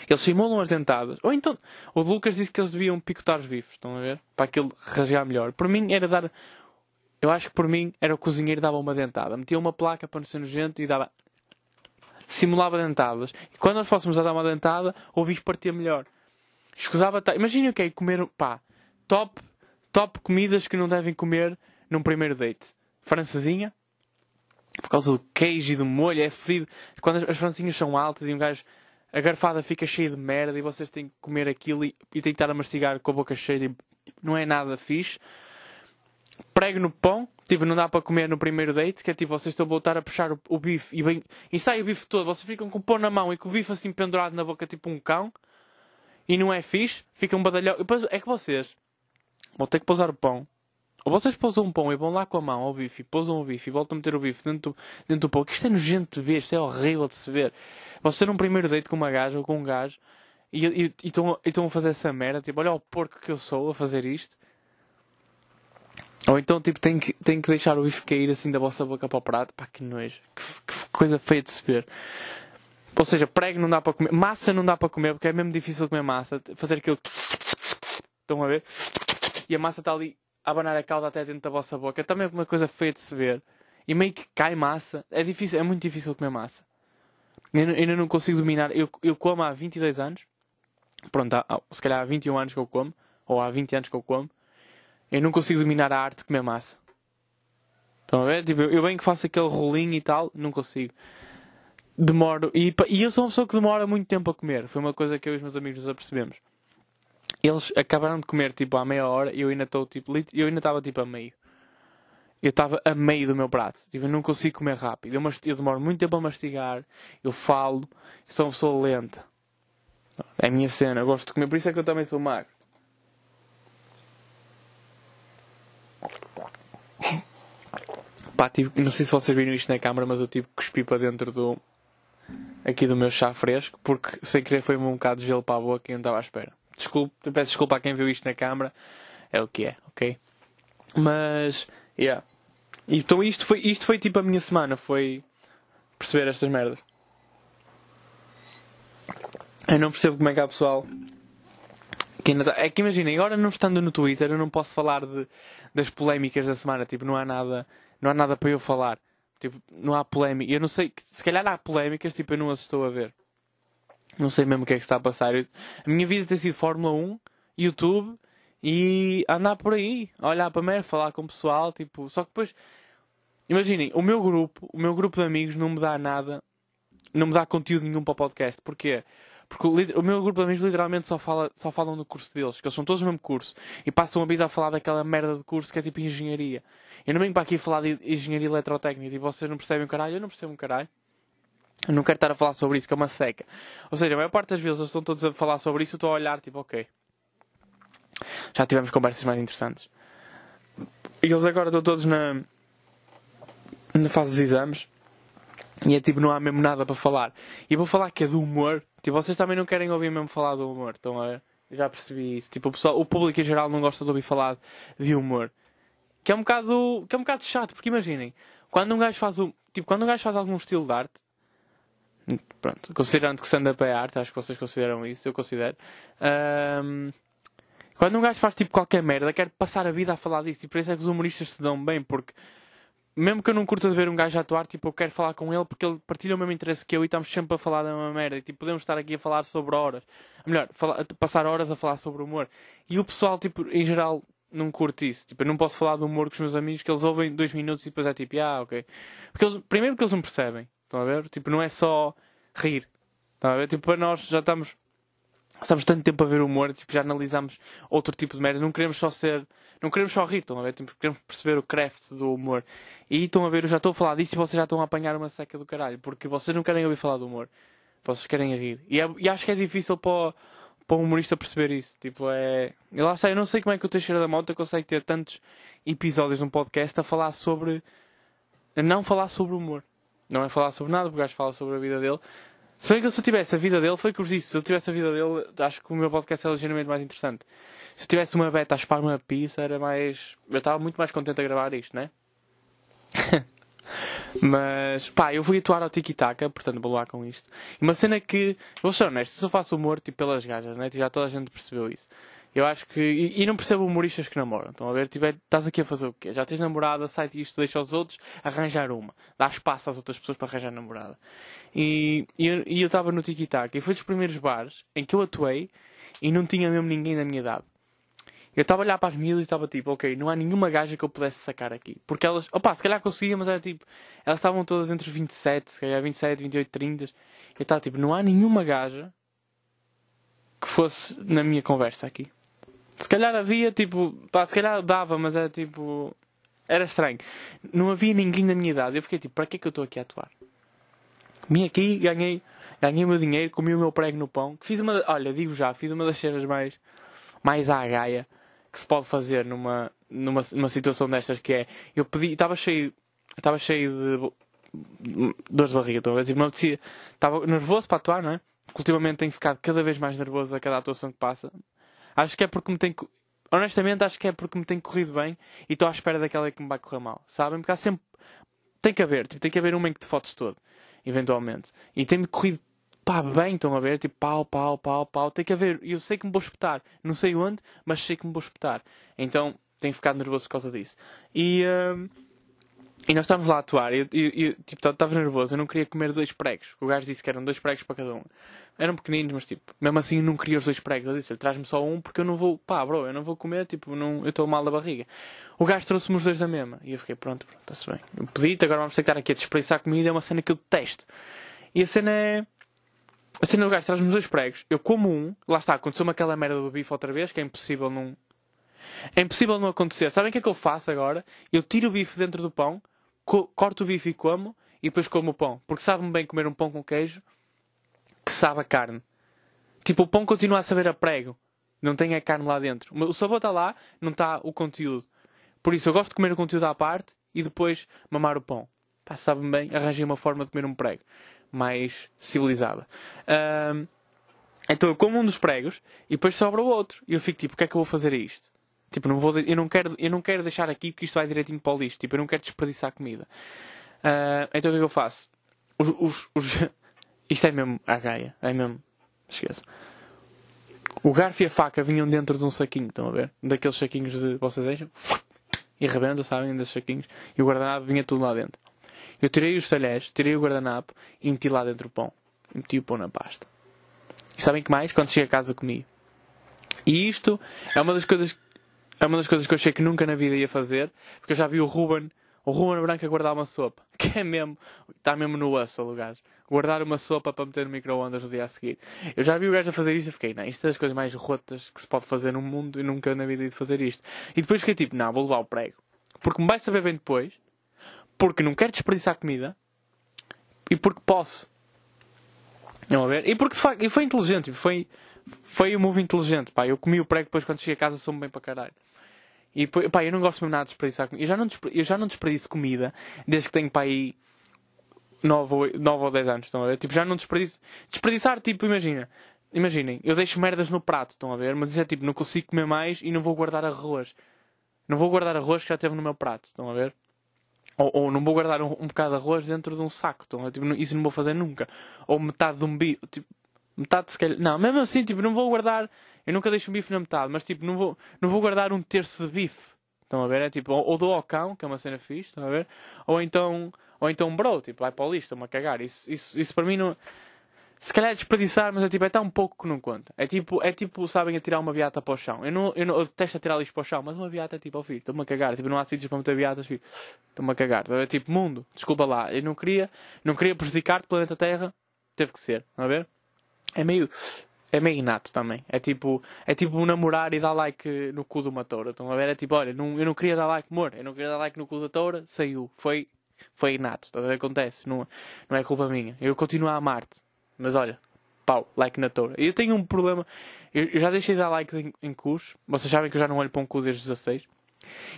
Eles simulam as dentadas. Ou então, o Lucas disse que eles deviam picotar os bifes, estão a ver? Para aquilo rasgar melhor. Por mim era dar. Eu acho que por mim era o cozinheiro dava uma dentada. Metia uma placa para não ser nojento e dava. Simulava dentadas. E quando nós fôssemos a dar uma dentada, o bife partia melhor. Escusava. Imaginem o que é comer. Pá, top, top comidas que não devem comer num primeiro date. Francesinha. Por causa do queijo e do molho, é fedido. Quando as, as francinhas são altas e um gajo a garfada fica cheia de merda e vocês têm que comer aquilo e, e têm que estar a mastigar com a boca cheia e não é nada fixe. Prego no pão, tipo, não dá para comer no primeiro date, que é tipo, vocês estão a voltar a puxar o, o bife e, bem, e sai o bife todo, vocês ficam com o pão na mão e com o bife assim pendurado na boca, tipo um cão, e não é fixe, fica um badalhão. E depois é que vocês vão ter que pousar o pão ou vocês pousam um pão e vão lá com a mão ao bife, pousam o bife e voltam a meter o bife dentro, dentro do pão. Que isto é nojento de ver, isto é horrível de se ver. Vocês ter um primeiro date com uma gaja ou com um gajo e, e, e, estão, a fazer essa merda, tipo, olha o porco que eu sou a fazer isto. Ou então, tipo, tem que, tem que deixar o bife cair assim da vossa boca para o prato. Pá, que nojo. Que, que coisa feia de se ver. Ou seja, prego não dá para comer. Massa não dá para comer porque é mesmo difícil comer massa. Fazer aquilo. Estão a ver? E a massa está ali abanar a cauda até dentro da vossa boca. Também é uma coisa feia de se ver. E meio que cai massa. É difícil, é muito difícil comer massa. Eu ainda não consigo dominar. Eu, eu como há 22 anos. Pronto, há, se calhar há 21 anos que eu como. Ou há 20 anos que eu como. Eu não consigo dominar a arte de comer massa. Estão a ver? Tipo, eu bem que faço aquele rolinho e tal, não consigo. Demoro. E, e eu sou uma pessoa que demora muito tempo a comer. Foi uma coisa que eu e os meus amigos nos apercebemos. Eles acabaram de comer tipo à meia hora e eu ainda estou tipo. Eu ainda estava tipo a meio. Eu estava a meio do meu prato. Tipo, eu não consigo comer rápido. Eu, eu demoro muito tempo a mastigar. Eu falo. Eu sou uma pessoa lenta. É a minha cena. Eu gosto de comer. Por isso é que eu também sou magro. Pá, tipo, não sei se vocês viram isto na câmara, mas eu tipo cuspi para dentro do. aqui do meu chá fresco, porque sem querer foi-me um bocado de gelo para a boca e não estava à espera. Desculpe, peço desculpa a quem viu isto na câmara, é o que é, ok? Mas, yeah. Então isto foi, isto foi tipo a minha semana, foi perceber estas merdas. Eu não percebo como é que há pessoal que ainda tá... É que imaginem, agora não estando no Twitter eu não posso falar de, das polémicas da semana, tipo, não há nada, não há nada para eu falar. Tipo, não há polémica. Eu não sei, se calhar há polémicas, tipo, eu não as estou a ver. Não sei mesmo o que é que está a passar. Eu, a minha vida tem sido Fórmula 1, YouTube e andar por aí, olhar para mim, falar com o pessoal, tipo, só que depois imaginem, o meu grupo, o meu grupo de amigos não me dá nada, não me dá conteúdo nenhum para o podcast. Porquê? Porque o, o, meu grupo de amigos literalmente só, fala, só falam do curso deles, que eles são todos no mesmo curso e passam a vida a falar daquela merda de curso que é tipo engenharia. Eu não venho para aqui falar de engenharia eletrotécnica, tipo, vocês não percebem um caralho, eu não percebo um caralho. Eu não quero estar a falar sobre isso, que é uma seca. Ou seja, a maior parte das vezes eles estão todos a falar sobre isso, eu estou a olhar, tipo, ok. Já tivemos conversas mais interessantes. E eles agora estão todos na, na fase dos exames. E é tipo, não há mesmo nada para falar. E vou falar que é do humor. Tipo, vocês também não querem ouvir mesmo falar do humor. Estão a? Já percebi isso. Tipo, o, pessoal, o público em geral não gosta de ouvir falar de humor. Que é um bocado, que é um bocado chato, porque imaginem, quando um gajo faz o, tipo, quando um gajo faz algum estilo de arte, pronto, considerando que stand-up é arte, acho que vocês consideram isso, eu considero. Um, quando um gajo faz tipo qualquer merda, quer passar a vida a falar disso, e por isso é que os humoristas se dão bem, porque mesmo que eu não curta de ver um gajo atuar, tipo, eu quero falar com ele porque ele partilha o mesmo interesse que eu e estamos sempre a falar da mesma merda. E tipo, podemos estar aqui a falar sobre horas. Melhor, falar, passar horas a falar sobre humor. E o pessoal, tipo, em geral, não curte isso. Tipo, eu não posso falar de humor com os meus amigos que eles ouvem dois minutos e depois é tipo, ah, ok. Porque eles, primeiro porque eles não percebem. Estão a ver? Tipo, não é só rir. Estão a ver? Tipo, para nós já estamos. Estamos tanto tempo a ver humor, tipo, já analisamos outro tipo de merda. Não queremos só ser não queremos só rir, estão a ver? Tipo, queremos perceber o craft do humor. E estão a ver, eu já estou a falar disto e vocês já estão a apanhar uma seca do caralho. Porque vocês não querem ouvir falar do humor. Vocês querem rir. E, é, e acho que é difícil para, para um humorista perceber isso. Tipo, é. Lá eu não sei como é que o Teixeira da Mota consegue ter tantos episódios num podcast a falar sobre. a não falar sobre humor. Não é falar sobre nada, porque o gajo fala sobre a vida dele. Se bem que se eu tivesse a vida dele, foi o que eu disse. Se eu tivesse a vida dele, acho que o meu podcast é ligeiramente mais interessante. Se eu tivesse uma beta a espar uma pizza, era mais. Eu estava muito mais contente a gravar isto, né? Mas, pá, eu fui atuar ao tiki-taka, portanto vou lá com isto. E uma cena que, vou ser honesto, se eu faço humor tipo pelas gajas, né? Já toda a gente percebeu isso. Eu acho que. E, e não percebo humoristas que namoram. Estão a ver? Tipo, é, estás aqui a fazer o quê? Já tens namorada, sai-te isto, deixa os outros arranjar uma. Dá espaço às outras pessoas para arranjar namorada. E, e eu estava no tiki-taka e foi dos primeiros bares em que eu atuei e não tinha mesmo ninguém da minha idade. Eu estava a olhar para as miúdas e estava tipo, ok, não há nenhuma gaja que eu pudesse sacar aqui. Porque elas, opa, se calhar conseguia, mas era tipo, elas estavam todas entre os 27, se calhar 27, 28, 30. Eu estava tipo, não há nenhuma gaja que fosse na minha conversa aqui. Se calhar havia, tipo, pá, se calhar dava, mas era tipo, era estranho. Não havia ninguém da minha idade. Eu fiquei tipo, para que é que eu estou aqui a atuar? Vim aqui, ganhei, ganhei o meu dinheiro, comi o meu prego no pão. Fiz uma, olha, digo já, fiz uma das cenas mais, mais à gaia que se pode fazer numa, numa, numa situação destas que é eu pedi, estava cheio, estava cheio de dores de barriga, estou a ver, estava nervoso para atuar, não é? Ultimamente tenho ficado cada vez mais nervoso a cada atuação que passa. Acho que é porque me tem honestamente acho que é porque me tem corrido bem e estou à espera daquela que me vai correr mal, sabem? Porque há sempre tem que haver, tipo, tem que haver uma em que te fotos todo, eventualmente. E tem-me corrido pá, bem, estão a ver? Tipo, pau, pau, pau, pau. Tem que haver. Eu sei que me vou espetar. Não sei onde, mas sei que me vou espetar. Então tenho ficado nervoso por causa disso. E, uh, e nós estávamos lá a atuar. E eu, eu, tipo, estava nervoso. Eu não queria comer dois pregos. O gajo disse que eram dois pregos para cada um. Eram pequeninos, mas tipo, mesmo assim eu não queria os dois pregos. Eu disse, traz-me só um porque eu não vou, pá, bro, eu não vou comer, tipo, não, eu estou mal da barriga. O gajo trouxe-me os dois da mesma. E eu fiquei, pronto, pronto, está-se bem. Eu pedi agora vamos ter que estar aqui a desperdiçar comida. É uma cena que eu detesto. E a cena é a cena do gajo traz-me dois pregos, eu como um, lá está, aconteceu-me aquela merda do bife outra vez, que é impossível não. É impossível não acontecer. Sabem o que é que eu faço agora? Eu tiro o bife dentro do pão, co corto o bife e como, e depois como o pão. Porque sabe-me bem comer um pão com queijo que sabe a carne. Tipo, o pão continua a saber a prego. Não tem a carne lá dentro. O sabor está lá, não está o conteúdo. Por isso eu gosto de comer o conteúdo à parte e depois mamar o pão. Pá, sabe bem, arranjei uma forma de comer um prego mais civilizada. Um, então eu como um dos pregos e depois sobra o outro. E eu fico tipo, o que é que eu vou fazer a isto? Tipo, não vou, eu, não quero, eu não quero deixar aqui porque isto vai direitinho para o lixo. Tipo, eu não quero desperdiçar comida. Uh, então o que é que eu faço? Os, os, os... Isto é mesmo a gaia. É mesmo. Esqueça. O garfo e a faca vinham dentro de um saquinho, estão a ver? Daqueles saquinhos de vocês deixam. E rebenta, sabem, desses saquinhos. E o guardanapo vinha tudo lá dentro. Eu tirei os talheres, tirei o guardanapo e meti lá dentro o pão. E meti o pão na pasta. E sabem que mais? Quando cheguei a casa comi. E isto é uma das coisas é uma das coisas que eu achei que nunca na vida ia fazer, porque eu já vi o Ruben, o Ruben Branco a guardar uma sopa, que é mesmo, está mesmo no osso, o gajo. Guardar uma sopa para meter no micro-ondas no dia a seguir. Eu já vi o gajo a fazer isto e fiquei, não, isto é das coisas mais rotas que se pode fazer no mundo e nunca na vida ia fazer isto. E depois fiquei tipo, não, vou levar o prego. Porque me vai saber bem depois, porque não quero desperdiçar comida e porque posso. Não a ver? E porque de facto, e foi inteligente, foi, foi um move inteligente, pá. Eu comi o prego depois quando cheguei a casa sou-me bem para caralho. E pá, eu não gosto mesmo nada de desperdiçar comida. Eu já não, eu já não desperdiço comida desde que tenho para aí 9 ou, 9 ou 10 anos, estão a ver? Tipo, já não desperdiço. Desperdiçar, tipo, imagina. Imaginem, eu deixo merdas no prato, estão a ver? Mas isso é tipo, não consigo comer mais e não vou guardar arroz. Não vou guardar arroz que já teve no meu prato, estão a ver? Ou, ou não vou guardar um, um, bocado de arroz dentro de um saco, estão a ver? Tipo, isso não vou fazer nunca. Ou metade de um bife, tipo, metade se calhar. Não, mesmo assim, tipo, não vou guardar. Eu nunca deixo um bife na metade, mas tipo, não vou, não vou guardar um terço de bife. Estão a ver? É tipo, ou, ou dou ao cão, que é uma cena fixe, estão a ver? Ou então, ou então bro, tipo, vai para o lixo, estou-me a cagar. Isso, isso, isso para mim não. Se calhar é desperdiçar, mas é tipo, é tão pouco que não conta. É tipo, é tipo, sabem, atirar uma beata para o chão. Eu, não, eu, não, eu detesto atirar lixo para o chão, mas uma beata é tipo, oh filho, estou-me a cagar. Tipo, não há sítios para meter beatas, filho. Estou-me a cagar. É tipo, mundo, desculpa lá. Eu não queria, não queria prejudicar-te, planeta Terra. Teve que ser, não a ver? É meio, é meio inato também. É tipo, é tipo namorar e dar like no cu de uma toura. Estão a ver? É tipo, olha, não, eu não queria dar like, amor, eu não queria dar like no cu da toura, saiu. Foi, foi inato. Estás a ver? Acontece. Não, não é culpa minha. Eu continuo a amar-te. Mas olha, pau, like na toura. Eu tenho um problema. Eu, eu já deixei de dar likes em, em cursos. Vocês sabem que eu já não olho para um cu desde 16.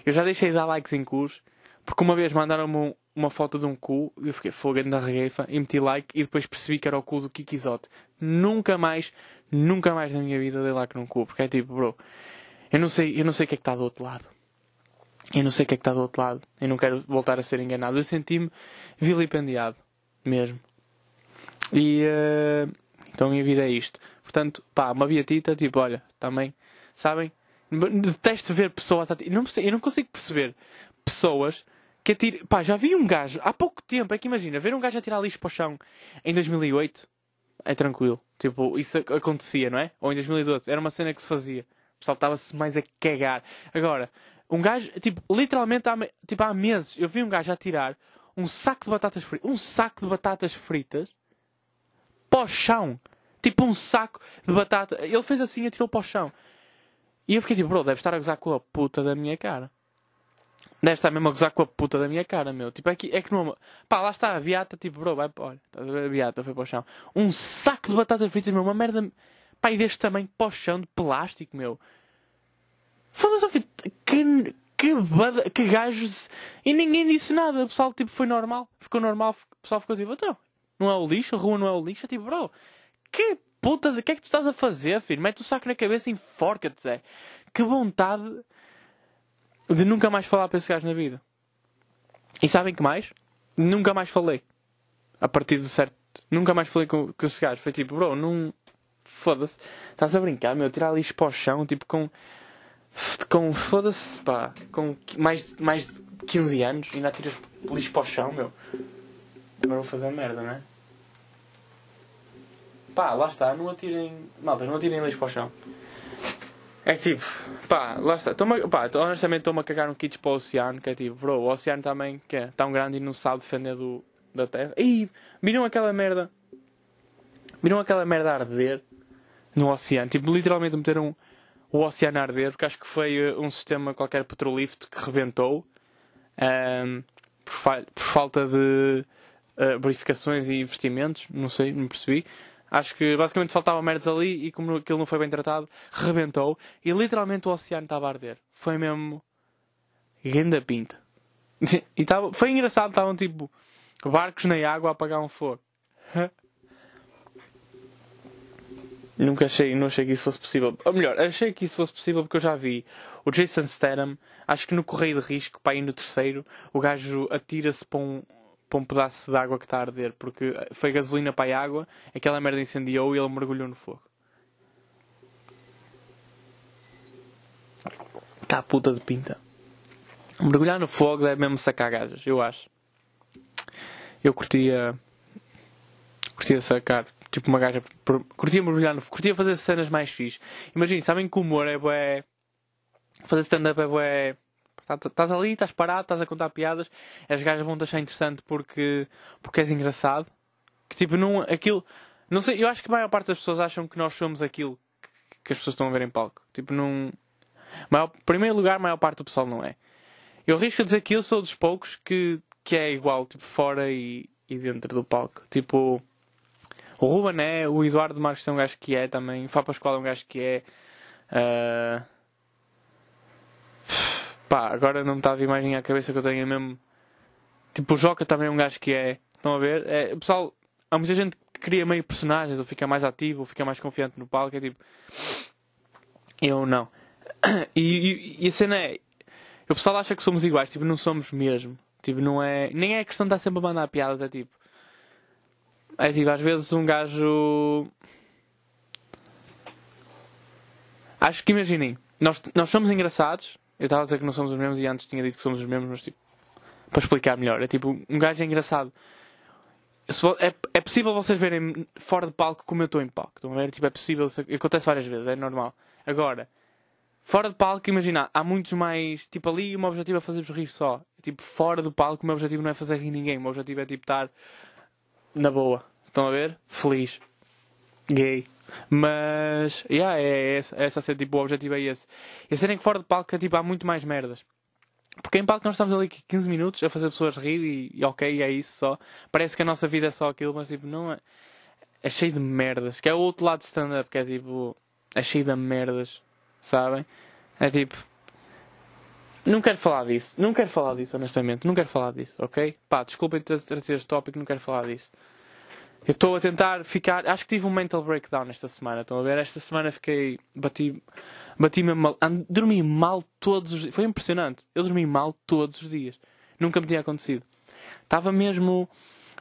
Eu já deixei de dar likes em cursos. Porque uma vez mandaram-me um, uma foto de um cu e eu fiquei fogo da regueifa e meti like e depois percebi que era o cu do Kikizote. Nunca mais, nunca mais na minha vida dei like num cu, porque é tipo, bro, eu não sei, eu não sei o que é que está do outro lado. Eu não sei o que é que está do outro lado. Eu não quero voltar a ser enganado. Eu senti-me vilipendiado. Mesmo. E uh, então a minha vida é isto. Portanto, pá, uma beatita, tipo, olha, também, sabem? Detesto ver pessoas. Não, eu não consigo perceber pessoas que atira. Pá, já vi um gajo há pouco tempo. É que imagina, ver um gajo atirar lixo para o chão em 2008 é tranquilo. Tipo, isso acontecia, não é? Ou em 2012. Era uma cena que se fazia. O pessoal estava-se mais a cagar. Agora, um gajo, tipo, literalmente há, tipo, há meses eu vi um gajo a tirar um saco de batatas fritas. Um saco de batatas fritas para o chão. Tipo, um saco de batata. Ele fez assim e atirou para o chão. E eu fiquei tipo, bro, deve estar a gozar com a puta da minha cara. Deve estar mesmo a gozar com a puta da minha cara, meu. Tipo, é que, é que não. Pá, lá está a beata, tipo, bro, vai para. Olha, a beata foi para o chão. Um saco de batatas fritas, meu. Uma merda. Pá, e deste tamanho para o chão de plástico, meu. Foda-se, que. Que, que gajos. E ninguém disse nada. O pessoal, tipo, foi normal. Ficou normal. O pessoal ficou tipo, então. Não é o lixo? A rua não é o lixo? Tipo, bro. Que puta. O que é que tu estás a fazer, filho? Mete o saco na cabeça e enforca-te, Zé. Que vontade de nunca mais falar para esse gajo na vida. E sabem que mais? Nunca mais falei. A partir do certo. Nunca mais falei com, com esse gajo. Foi tipo, bro, não. Foda-se. Estás a brincar, meu? Tirar lixo para o chão, tipo com. Com. Foda-se, pá. Com mais, mais de 15 anos e ainda tiras lixo para o chão, meu. Agora vou fazer merda, não é? Pá, lá está. Não atirem. Malta, não atirem lixo para o chão. É tipo, pá, lá está. Tô pá, honestamente estou-me a cagar um kits para o oceano, que é tipo, bro, o oceano também, que é tão grande e não sabe defender do, da Terra. E viram aquela merda. Viram aquela merda a arder no oceano. Tipo, literalmente meteram o oceano a arder, porque acho que foi eh, um sistema qualquer petrolífero que rebentou um, ehm, por, por, falta de uh, verificações e investimentos. Não sei, não percebi. Acho que basicamente faltava merdas ali e como aquilo não foi bem tratado, rebentou e literalmente o oceano estava a arder. Foi mesmo. Ganda pinta. E tava, foi engraçado, estavam tipo barcos na água a apagar um fogo. Nunca achei, não achei que isso fosse possível. Ou melhor, achei que isso fosse possível porque eu já vi o Jason Statham, acho que no correio de risco, para ir no terceiro, o gajo atira-se para um, para um pedaço de água que está a arder, porque foi gasolina para a água, aquela merda incendiou e ele mergulhou no fogo. Cá puta de pinta. Mergulhar no fogo deve mesmo sacar gajas, eu acho. Eu curtia. Curtia sacar. Tipo uma gaja. Curtia mergulhar no fogo. Curtia fazer cenas mais fixe. Imagina, sabem que o humor é bué. Fazer stand-up é bué. Estás tá, tá ali, estás parado, estás a contar piadas. As gajas vão te achar interessante porque, porque és engraçado. Que tipo, não. Aquilo. Não sei, eu acho que a maior parte das pessoas acham que nós somos aquilo que, que as pessoas estão a ver em palco. Tipo, não. Maior, primeiro lugar, a maior parte do pessoal não é. Eu arrisco a dizer que eu sou dos poucos que, que é igual, tipo, fora e, e dentro do palco. Tipo, o Ruben é, o Eduardo Marques é um gajo que é também, o Fá Pascoal é um gajo que é. Uh... Pá, agora não me está a vir mais ninguém à cabeça que eu tenho mesmo. Tipo, o Joca também é um gajo que é. Estão a ver? É, o pessoal, há muita gente que cria meio personagens, ou fica mais ativo, ou fica mais confiante no palco. É tipo. Eu não. E, e, e a cena é. O pessoal acha que somos iguais, tipo, não somos mesmo. Tipo, não é. Nem é questão de estar sempre a mandar piadas, é tipo. É tipo, às vezes um gajo. Acho que imaginem, nós, nós somos engraçados. Eu estava a dizer que não somos os mesmos e antes tinha dito que somos os mesmos, mas tipo. Para explicar melhor, é tipo, um gajo é engraçado. É, é possível vocês verem fora de palco como eu estou em palco. Estão a ver? Tipo, é possível. Acontece várias vezes, é normal. Agora, Fora de palco, imagina, há muitos mais. Tipo, ali o meu objetivo é fazer-vos rir só. Tipo, fora do palco, o meu objetivo não é fazer rir ninguém. O meu objetivo é, tipo, estar na boa. Estão a ver? Feliz. Gay. Mas, yeah, é, é, é essa a ser, tipo, o objetivo é esse. E a cena é que fora de palco, é, tipo, há muito mais merdas. Porque em palco nós estamos ali 15 minutos a fazer pessoas rir e, e ok, é isso só. Parece que a nossa vida é só aquilo, mas, tipo, não é. É cheio de merdas. Que é o outro lado de stand-up, que é, tipo, é cheio de merdas sabem? É tipo. Não quero falar disso. Não quero falar disso, honestamente. Não quero falar disso, ok? Pá, desculpem trazer este tópico, não quero falar disso. Eu estou a tentar ficar. Acho que tive um mental breakdown esta semana. Estão a ver? Esta semana fiquei. Bati. Bati-me mal. Dormi mal todos os dias. Foi impressionante. Eu dormi mal todos os dias. Nunca me tinha acontecido. Estava mesmo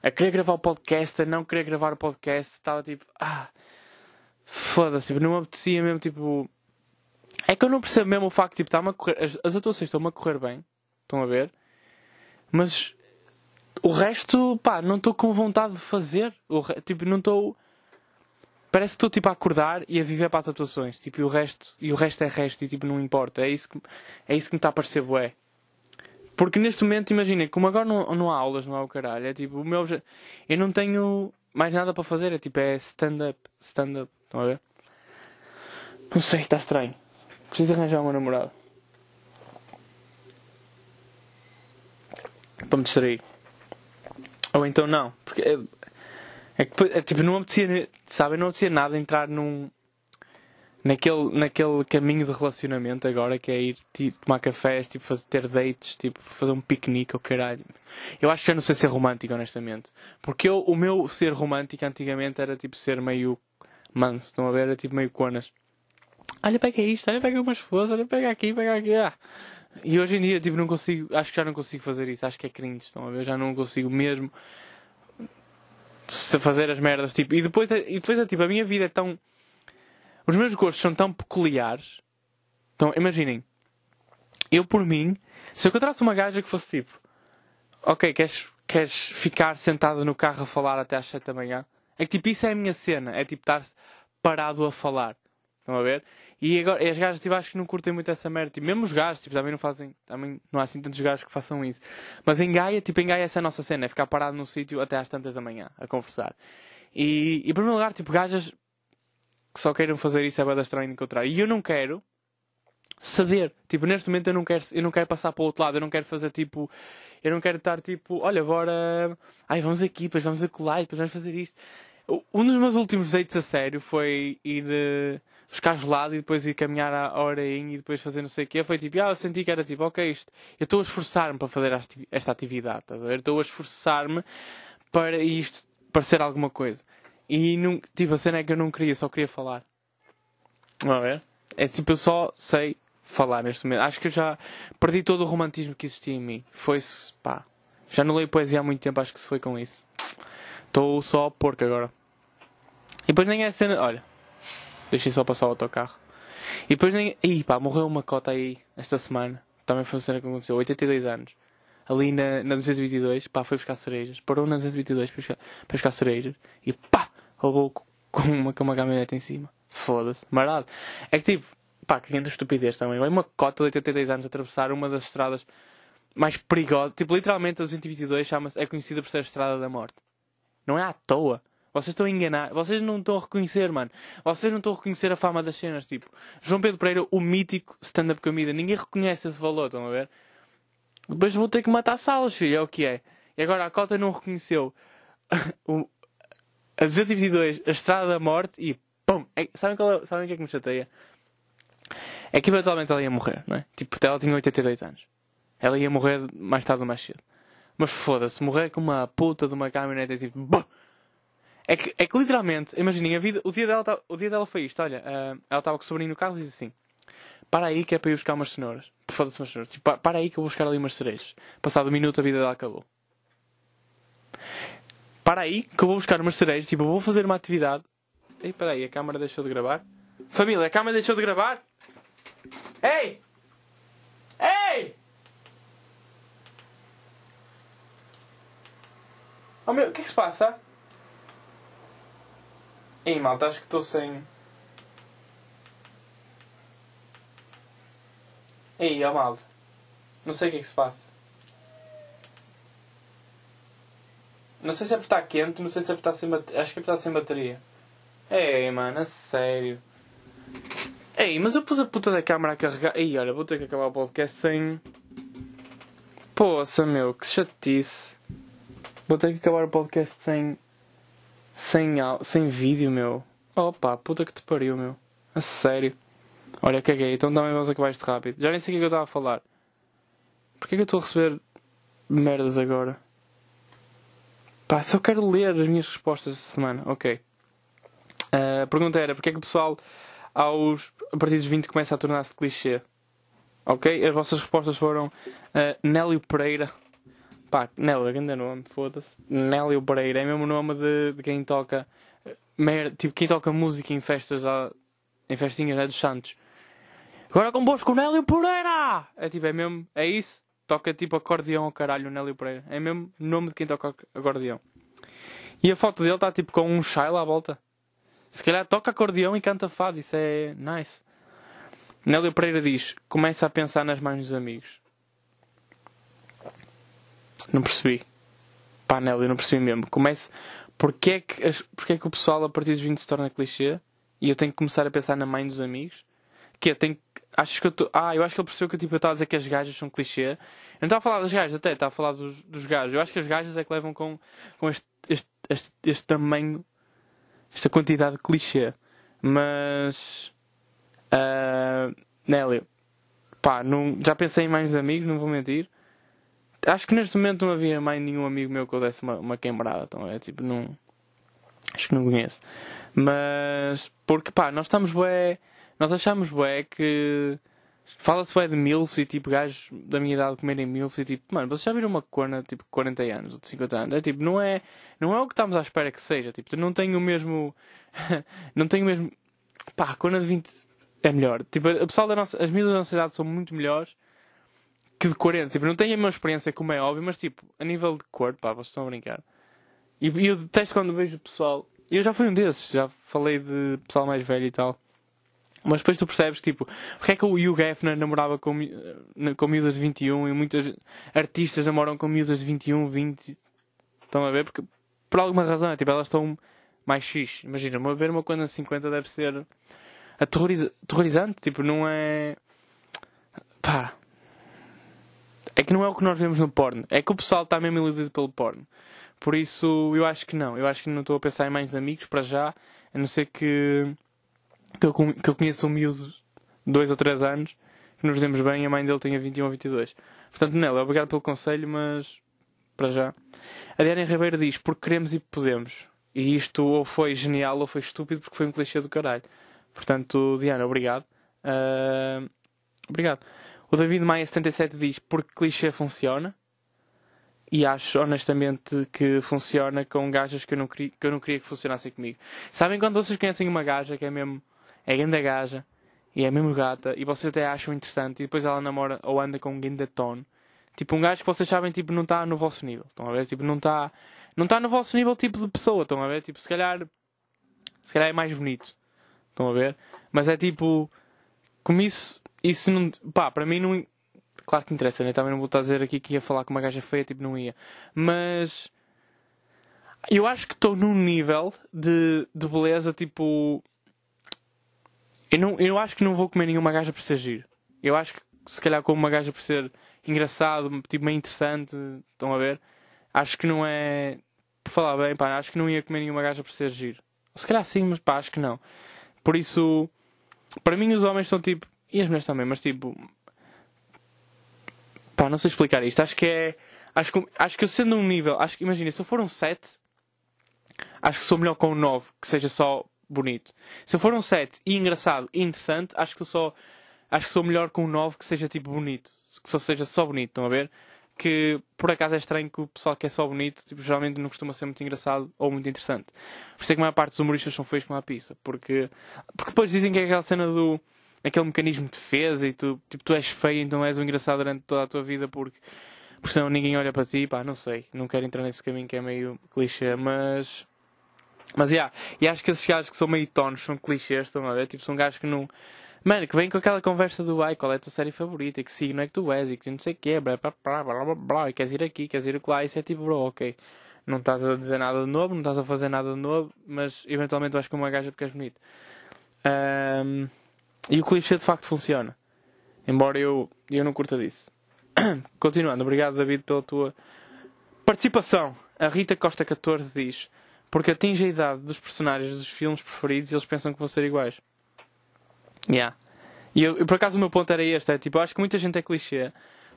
a querer gravar o podcast, a não querer gravar o podcast. Estava tipo. Ah. Foda-se. Não me apetecia mesmo, tipo é que eu não percebo mesmo o facto, tipo, está-me a correr. As, as atuações estão-me a correr bem. Estão a ver? Mas o resto, pá, não estou com vontade de fazer. Re... Tipo, não estou. Parece que estou tipo a acordar e a viver para as atuações. Tipo, e o resto, e o resto é resto e tipo, não importa. É isso que, é isso que me está a parecer bué. Porque neste momento, imaginem, como agora não, não há aulas, não há o caralho. É tipo, o meu. Eu não tenho mais nada para fazer. É tipo, é stand-up. Stand-up. Estão a ver? Não sei, está estranho. Preciso arranjar uma namorada. Para me distrair. Ou então não. Porque é, é, é tipo, não apetecia, sabem, não apetecia nada entrar num. Naquele, naquele caminho de relacionamento agora que é ir tipo, tomar cafés, tipo, fazer, ter dates, tipo, fazer um piquenique ou caralho. Eu acho que já não sei ser romântico, honestamente. Porque eu, o meu ser romântico antigamente era tipo ser meio manso, a ver? Era tipo meio conas olha, pega isto, olha, pega umas flores, olha, pega aqui, pega aqui. Ah. E hoje em dia, tipo, não consigo, acho que já não consigo fazer isso, acho que é cringe, estão a ver? Já não consigo mesmo fazer as merdas, tipo, e depois, é, e depois é, tipo, a minha vida é tão. Os meus gostos são tão peculiares. Então, imaginem, eu por mim, se eu encontrasse uma gaja que fosse tipo, ok, queres, queres ficar sentado no carro a falar até às 7 da manhã? É que tipo, isso é a minha cena, é tipo estar parado a falar. Estão a ver? E, agora, as gajas tipo, acho que não curtem muito essa merda. Tipo, mesmo os gajos tipo, também não fazem. Também não há assim tantos gajos que façam isso. Mas em Gaia, tipo, em Gaia essa é a nossa cena, é ficar parado num sítio até às tantas da manhã a conversar. E, e em primeiro lugar, tipo, gajas que só queiram fazer isso é bem estranho encontrar. E eu não quero ceder. Tipo, neste momento eu não quero, eu não quero passar para o outro lado, eu não quero fazer tipo. Eu não quero estar tipo, olha, agora. Ai, vamos aqui, depois vamos acolá, depois vamos fazer isto. Um dos meus últimos dates a sério foi ir. Uh, ficar gelado e depois ir caminhar a horinha e depois fazer não sei o quê. Foi tipo, ah, eu senti que era tipo, ok, isto, eu estou a esforçar-me para fazer esta atividade, estás a ver? Estou a esforçar-me para isto parecer alguma coisa. E não, tipo, a cena é que eu não queria, só queria falar. Vamos ver? É tipo, eu só sei falar neste momento. Acho que eu já perdi todo o romantismo que existia em mim. Foi-se, pá. Já não leio poesia há muito tempo, acho que se foi com isso. Estou só porco agora. E depois nem é cena. Olha, deixei só passar o autocarro. E depois nem. Ih, pá, morreu uma cota aí esta semana. Também foi uma cena que aconteceu. 82 anos. Ali na, na 222, pá, foi buscar cerejas. Parou na 222 para buscar, para buscar cerejas. E pá, roubou com uma, com uma caminhonete em cima. Foda-se, marado. É que tipo, pá, que grande estupidez também. Vai uma cota de 82 anos atravessar uma das estradas mais perigosas. Tipo, literalmente a 222 chama é conhecida por ser a estrada da morte. Não é à toa. Vocês estão a enganar. Vocês não estão a reconhecer, mano. Vocês não estão a reconhecer a fama das cenas. Tipo, João Pedro Pereira, o mítico stand-up comida. Ninguém reconhece esse valor, estão a ver? Depois vou ter que matar salas, filho. É o que é. E agora a cota não reconheceu o, a 222, a estrada da morte e pum! É, sabem, qual é, sabem o que é que me chateia? É que eventualmente ela ia morrer, não é? Tipo, ela tinha 82 anos. Ela ia morrer mais tarde ou mais cedo. Mas foda-se, morrer com uma puta de uma caminhonete é tipo. É que, é que literalmente, imaginem, a vida, o, dia dela, tá, o dia dela foi isto: olha, uh, ela estava com o sobrinho no carro e disse assim: Para aí que é para ir buscar umas cenouras. Foda-se umas cenouras. Tipo, para aí que eu vou buscar ali umas cerejas. Passado um minuto a vida dela acabou para aí que eu vou buscar umas cerejas, tipo, eu vou fazer uma atividade. Ei, para aí, a câmera deixou de gravar. Família, a câmera deixou de gravar? Ei! Ei! Oh meu, o que é que se passa? Ei, malta, acho que estou sem. Ei, ó malta. Não sei o que é que se passa. Não sei se é porque está quente, não sei se é porque está sem bateria. Acho que é porque está sem bateria. Ei, mano, a sério. Ei, mas eu pus a puta da câmera a carregar. Ei, olha, vou ter que acabar o podcast sem. Poça, meu, que chatice. Vou ter que acabar o podcast sem. Sem, sem vídeo, meu. Opa, puta que te pariu, meu. A sério. Olha, caguei, então também vamos acabar isto rápido. Já nem sei o que é eu estava a falar. Porquê que eu estou a receber merdas agora? Pá, só quero ler as minhas respostas esta semana. Ok. Uh, a pergunta era: porquê é que o pessoal, aos, a partir dos 20, começa a tornar-se clichê? Ok? As vossas respostas foram uh, Nélio Pereira. Pá, Nélio, grande nome, foda-se. Nélio Pereira é mesmo o nome de, de quem toca. Mer, tipo, quem toca música em festas, em festinhas é dos Santos. Agora convosco Nélio Pereira! É tipo, é mesmo, é isso toca tipo acordeão ao caralho, Nélio Pereira. É mesmo nome de quem toca acordeão. E a foto dele está tipo com um chai lá à volta. Se calhar toca acordeão e canta fado, isso é nice. Nélio Pereira diz: começa a pensar nas mães dos amigos. Não percebi. Pá, Nélio, não percebi mesmo. Comece. Porquê é, que, porquê é que o pessoal a partir dos 20 se torna clichê e eu tenho que começar a pensar na mãe dos amigos? Que eu tenho Acho que eu tô... Ah, eu acho que ele percebeu que tipo, eu estava a dizer que as gajas são clichê. Eu não estava a falar das gajas, até estava a falar dos, dos gajos. Eu acho que as gajas é que levam com, com este, este, este, este tamanho, esta quantidade de clichê. Mas. Uh, Nélio, pá, não, já pensei em mais amigos, não vou mentir. Acho que neste momento não havia mais nenhum amigo meu que eu desse uma, uma queimada. Então é tipo, não. Acho que não conheço. Mas. Porque pá, nós estamos bué nós achamos, bué, que fala-se bué de milfs e tipo gajos da minha idade comerem milfs e tipo, mano, vocês já viram uma corna tipo 40 anos ou de 50 anos? É tipo, não é, não é o que estamos à espera que seja. Tipo, não tem o mesmo. não tem o mesmo. Pá, a corna de 20 é melhor. Tipo, a pessoal da nossa, as miúdas da nossa idade são muito melhores que de 40. Tipo, não tenho a mesma experiência, como é óbvio, mas tipo, a nível de cor, pá, vocês estão a brincar. E, eu detesto quando vejo o pessoal. Eu já fui um desses, já falei de pessoal mais velho e tal. Mas depois tu percebes, tipo, porque é que o Hugh Hefner namorava com, com miúdas de 21 e muitos artistas namoram com miúdas de 21, 20. Estão a ver? Porque, por alguma razão, é, tipo, elas estão mais fixe. Imagina, uma ver uma coisa de 50 deve ser aterroriza aterrorizante. Tipo, não é. Pá. É que não é o que nós vemos no porno. É que o pessoal está mesmo iludido pelo porno. Por isso, eu acho que não. Eu acho que não estou a pensar em mais amigos para já. A não ser que que eu, que eu conheço um miúdo de 2 ou 3 anos, que nos demos bem e a mãe dele tinha 21 ou 22. Portanto, Nela, obrigado pelo conselho, mas para já. A Diana Ribeiro diz: porque queremos e podemos. E isto ou foi genial ou foi estúpido porque foi um clichê do caralho. Portanto, Diana, obrigado. Uh, obrigado. O David Maia 77 diz: porque clichê funciona. E acho honestamente que funciona com gajas que eu não queria que, eu não queria que funcionassem comigo. Sabem quando vocês conhecem uma gaja que é mesmo. é grande gaja e é mesmo gata e vocês até acham interessante e depois ela namora ou anda com um grande tom. Tipo um gajo que vocês sabem tipo não está no vosso nível. Estão a ver? Tipo não está não está no vosso nível tipo de pessoa. Estão a ver? Tipo se calhar se calhar é mais bonito. Estão a ver? Mas é tipo como isso isso não pá para mim não Claro que interessa, né? Também não vou estar a dizer aqui que ia falar com uma gaja feia, tipo, não ia. Mas. Eu acho que estou num nível de, de beleza, tipo. Eu, não, eu acho que não vou comer nenhuma gaja por ser giro. Eu acho que se calhar como uma gaja por ser engraçado, tipo, meio interessante, estão a ver? Acho que não é. Por falar bem, pá, acho que não ia comer nenhuma gaja por ser giro. Se calhar sim, mas pá, acho que não. Por isso, para mim os homens são tipo. E as mulheres também, mas tipo, Pá, não sei explicar isto. Acho que é. Acho que, acho que eu sendo um nível. Acho que, imagina, se eu for um 7, acho que sou melhor com um 9, que seja só bonito. Se eu for um 7 e engraçado e interessante, acho que só. Acho que sou melhor com um 9 que seja tipo bonito. Que só seja só bonito, estão a ver? Que por acaso é estranho que o pessoal que é só bonito, tipo, geralmente não costuma ser muito engraçado ou muito interessante. Por isso é que a maior parte dos humoristas são feios com a pizza. Porque, porque depois dizem que é aquela cena do aquele mecanismo de defesa e tu, tipo, tu és feio, então és o engraçado durante toda a tua vida porque, porque senão ninguém olha para ti, pá, não sei, não quero entrar nesse caminho que é meio clichê, mas. Mas, yeah, e acho que esses gajos que são meio tonos são clichês, estão a ver? Tipo, são gajos que não. Mano, que vem com aquela conversa do ai, qual é a tua série favorita, que signo é que tu és, e que não sei o que, blá blá blá blá blá, e queres ir aqui, queres ir lá, isso é tipo, bro, ok. Não estás a dizer nada de novo, não estás a fazer nada de novo, mas eventualmente vais com uma gaja porque és bonito. Um, e o clichê de facto funciona. Embora eu, eu não curta disso. Continuando, obrigado David pela tua participação. A Rita Costa 14 diz: Porque atinge a idade dos personagens dos filmes preferidos e eles pensam que vão ser iguais. Yeah. E eu, por acaso o meu ponto era este: é tipo, eu acho que muita gente é clichê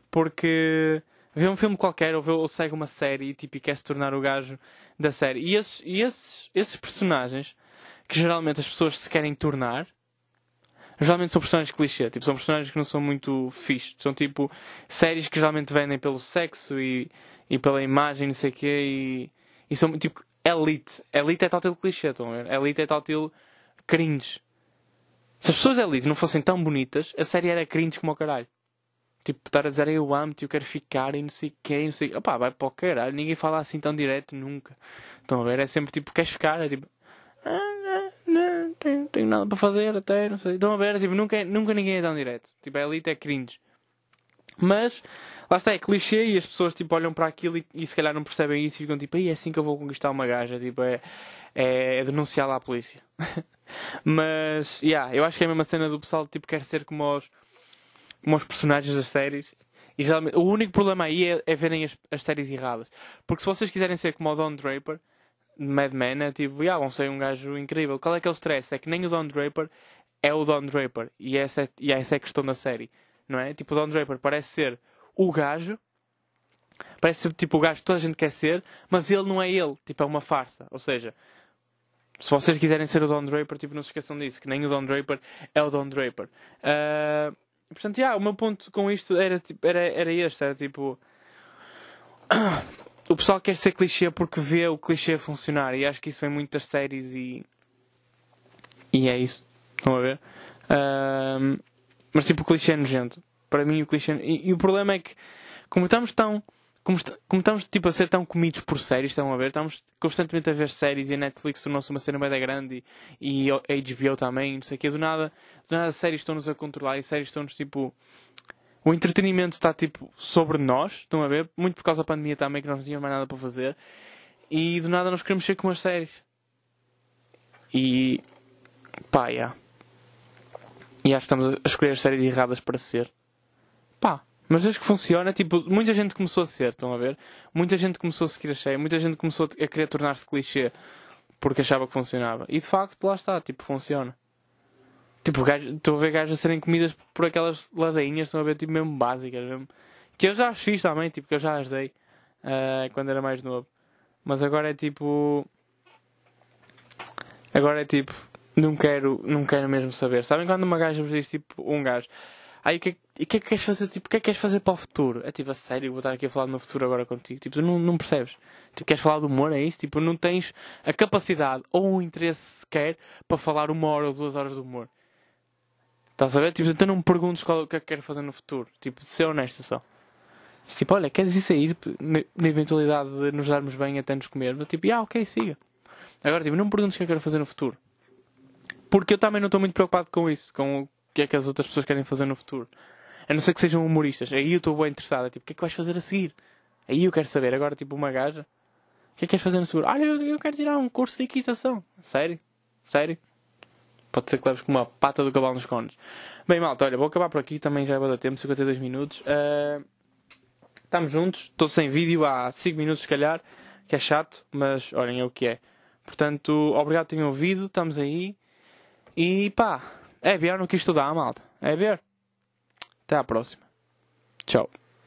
porque vê um filme qualquer ou, vê, ou segue uma série e, tipo, e quer se tornar o gajo da série. E esses, e esses, esses personagens que geralmente as pessoas se querem tornar geralmente são personagens clichê, tipo, são personagens que não são muito fixos. São tipo séries que geralmente vendem pelo sexo e, e pela imagem, não sei o quê, e, e são tipo elite. Elite é tal tal clichê, estão a ver? Elite é tal tal cringe. Se as pessoas elite não fossem tão bonitas, a série era cringe como o caralho. Tipo, estar a dizer eu amo-te, eu quero ficar e não sei quê, não sei. Opá, vai para o caralho. Ninguém fala assim tão direto nunca. Estão a ver? É sempre tipo, queres ficar? É tipo, ah, tenho, tenho nada para fazer até, não sei. Estão a ver, tipo, nunca, nunca ninguém é tão direto. Tipo, a elite é cringe. Mas, lá está, é clichê e as pessoas tipo, olham para aquilo e, e se calhar não percebem isso e ficam tipo, é assim que eu vou conquistar uma gaja. Tipo, é, é, é denunciá-la à polícia. Mas, yeah, eu acho que é a mesma cena do pessoal tipo, quer ser como os, como os personagens das séries. E geralmente, o único problema aí é, é verem as, as séries erradas. Porque se vocês quiserem ser como o Don Draper, Mad Men é tipo, yeah, vão ser um gajo incrível. Qual é que é o stress? É que nem o Don Draper é o Don Draper. E essa é, e essa é a questão da série. Não é? Tipo, o Don Draper parece ser o gajo. Parece ser tipo o gajo que toda a gente quer ser, mas ele não é ele. Tipo, é uma farsa. Ou seja, se vocês quiserem ser o Don Draper, tipo, não se esqueçam disso, que nem o Don Draper é o Don Draper. Uh, portanto, yeah, o meu ponto com isto era, tipo, era, era este, era tipo o pessoal quer ser clichê porque vê o clichê funcionar e acho que isso vem muito das séries e. E é isso. Estão a ver? Mas tipo, o clichê é nojento. Para mim, o clichê. E, e, o problema é que, como estamos tão. Como, como, estamos tipo, a ser tão comidos por séries, estão a ver? Estamos constantemente a ver séries e a Netflix tornou-se uma cena bem grande e, e a HBO também, não sei o que. Do nada, do nada, séries estão-nos a controlar e séries estão-nos tipo o entretenimento está tipo sobre nós, estão a ver? Muito por causa da pandemia também, que nós não tínhamos mais nada para fazer. E do nada nós queremos ser como as séries. E. pá, yeah. E acho que estamos a escolher as séries erradas para ser. Pá. Mas desde que funciona, tipo, muita gente começou a ser, estão a ver? Muita gente começou a seguir a cheia, muita gente começou a querer tornar-se clichê porque achava que funcionava. E de facto, lá está, tipo, funciona. Tipo, gajo- estou a ver gajos a serem comidas por aquelas ladainhas, estão a ver, tipo, mesmo básicas mesmo. Que eu já as fiz também, tipo, que eu já as dei ah, quando era mais novo. Mas agora é tipo. Agora é tipo. Não quero, não quero mesmo saber. Sabem quando uma gaja vos diz tipo um gajo. Aí o que, é que- o que é que queres fazer? Tipo, o que é que queres fazer para o futuro? É tipo, a sério, vou estar aqui a falar do meu futuro agora contigo. Tipo, tu não, não percebes. Tipo, queres falar do humor, é isso? Tipo, não tens a capacidade ou o interesse sequer para falar uma hora ou duas horas do humor. Estás a ver? Tipo, então não me perguntes qual, o que é que quero fazer no futuro. Tipo, ser honesto só. Tipo, olha, queres ir sair na, na eventualidade de nos darmos bem até nos comermos? Tipo, ah, ok, siga. Agora, tipo, não me perguntes o que é que quero fazer no futuro. Porque eu também não estou muito preocupado com isso, com o que é que as outras pessoas querem fazer no futuro. A não ser que sejam humoristas. Aí eu estou bem interessado. É Tipo, o que é que vais fazer a seguir? Aí eu quero saber. Agora, tipo, uma gaja. O que é que queres fazer no seguro? Olha, eu quero tirar um curso de equitação. Sério? Sério? Pode ser que leves com uma pata do cavalo nos cones. Bem, malta, olha, vou acabar por aqui. Também já vai dar tempo, 52 minutos. Ah, Estamos juntos. Estou sem vídeo há 5 minutos, se calhar. Que é chato, mas olhem, é o que é. Portanto, obrigado por terem ouvido. Estamos aí. E pá, é ver no que dá, malta. É ver. Até à próxima. Tchau.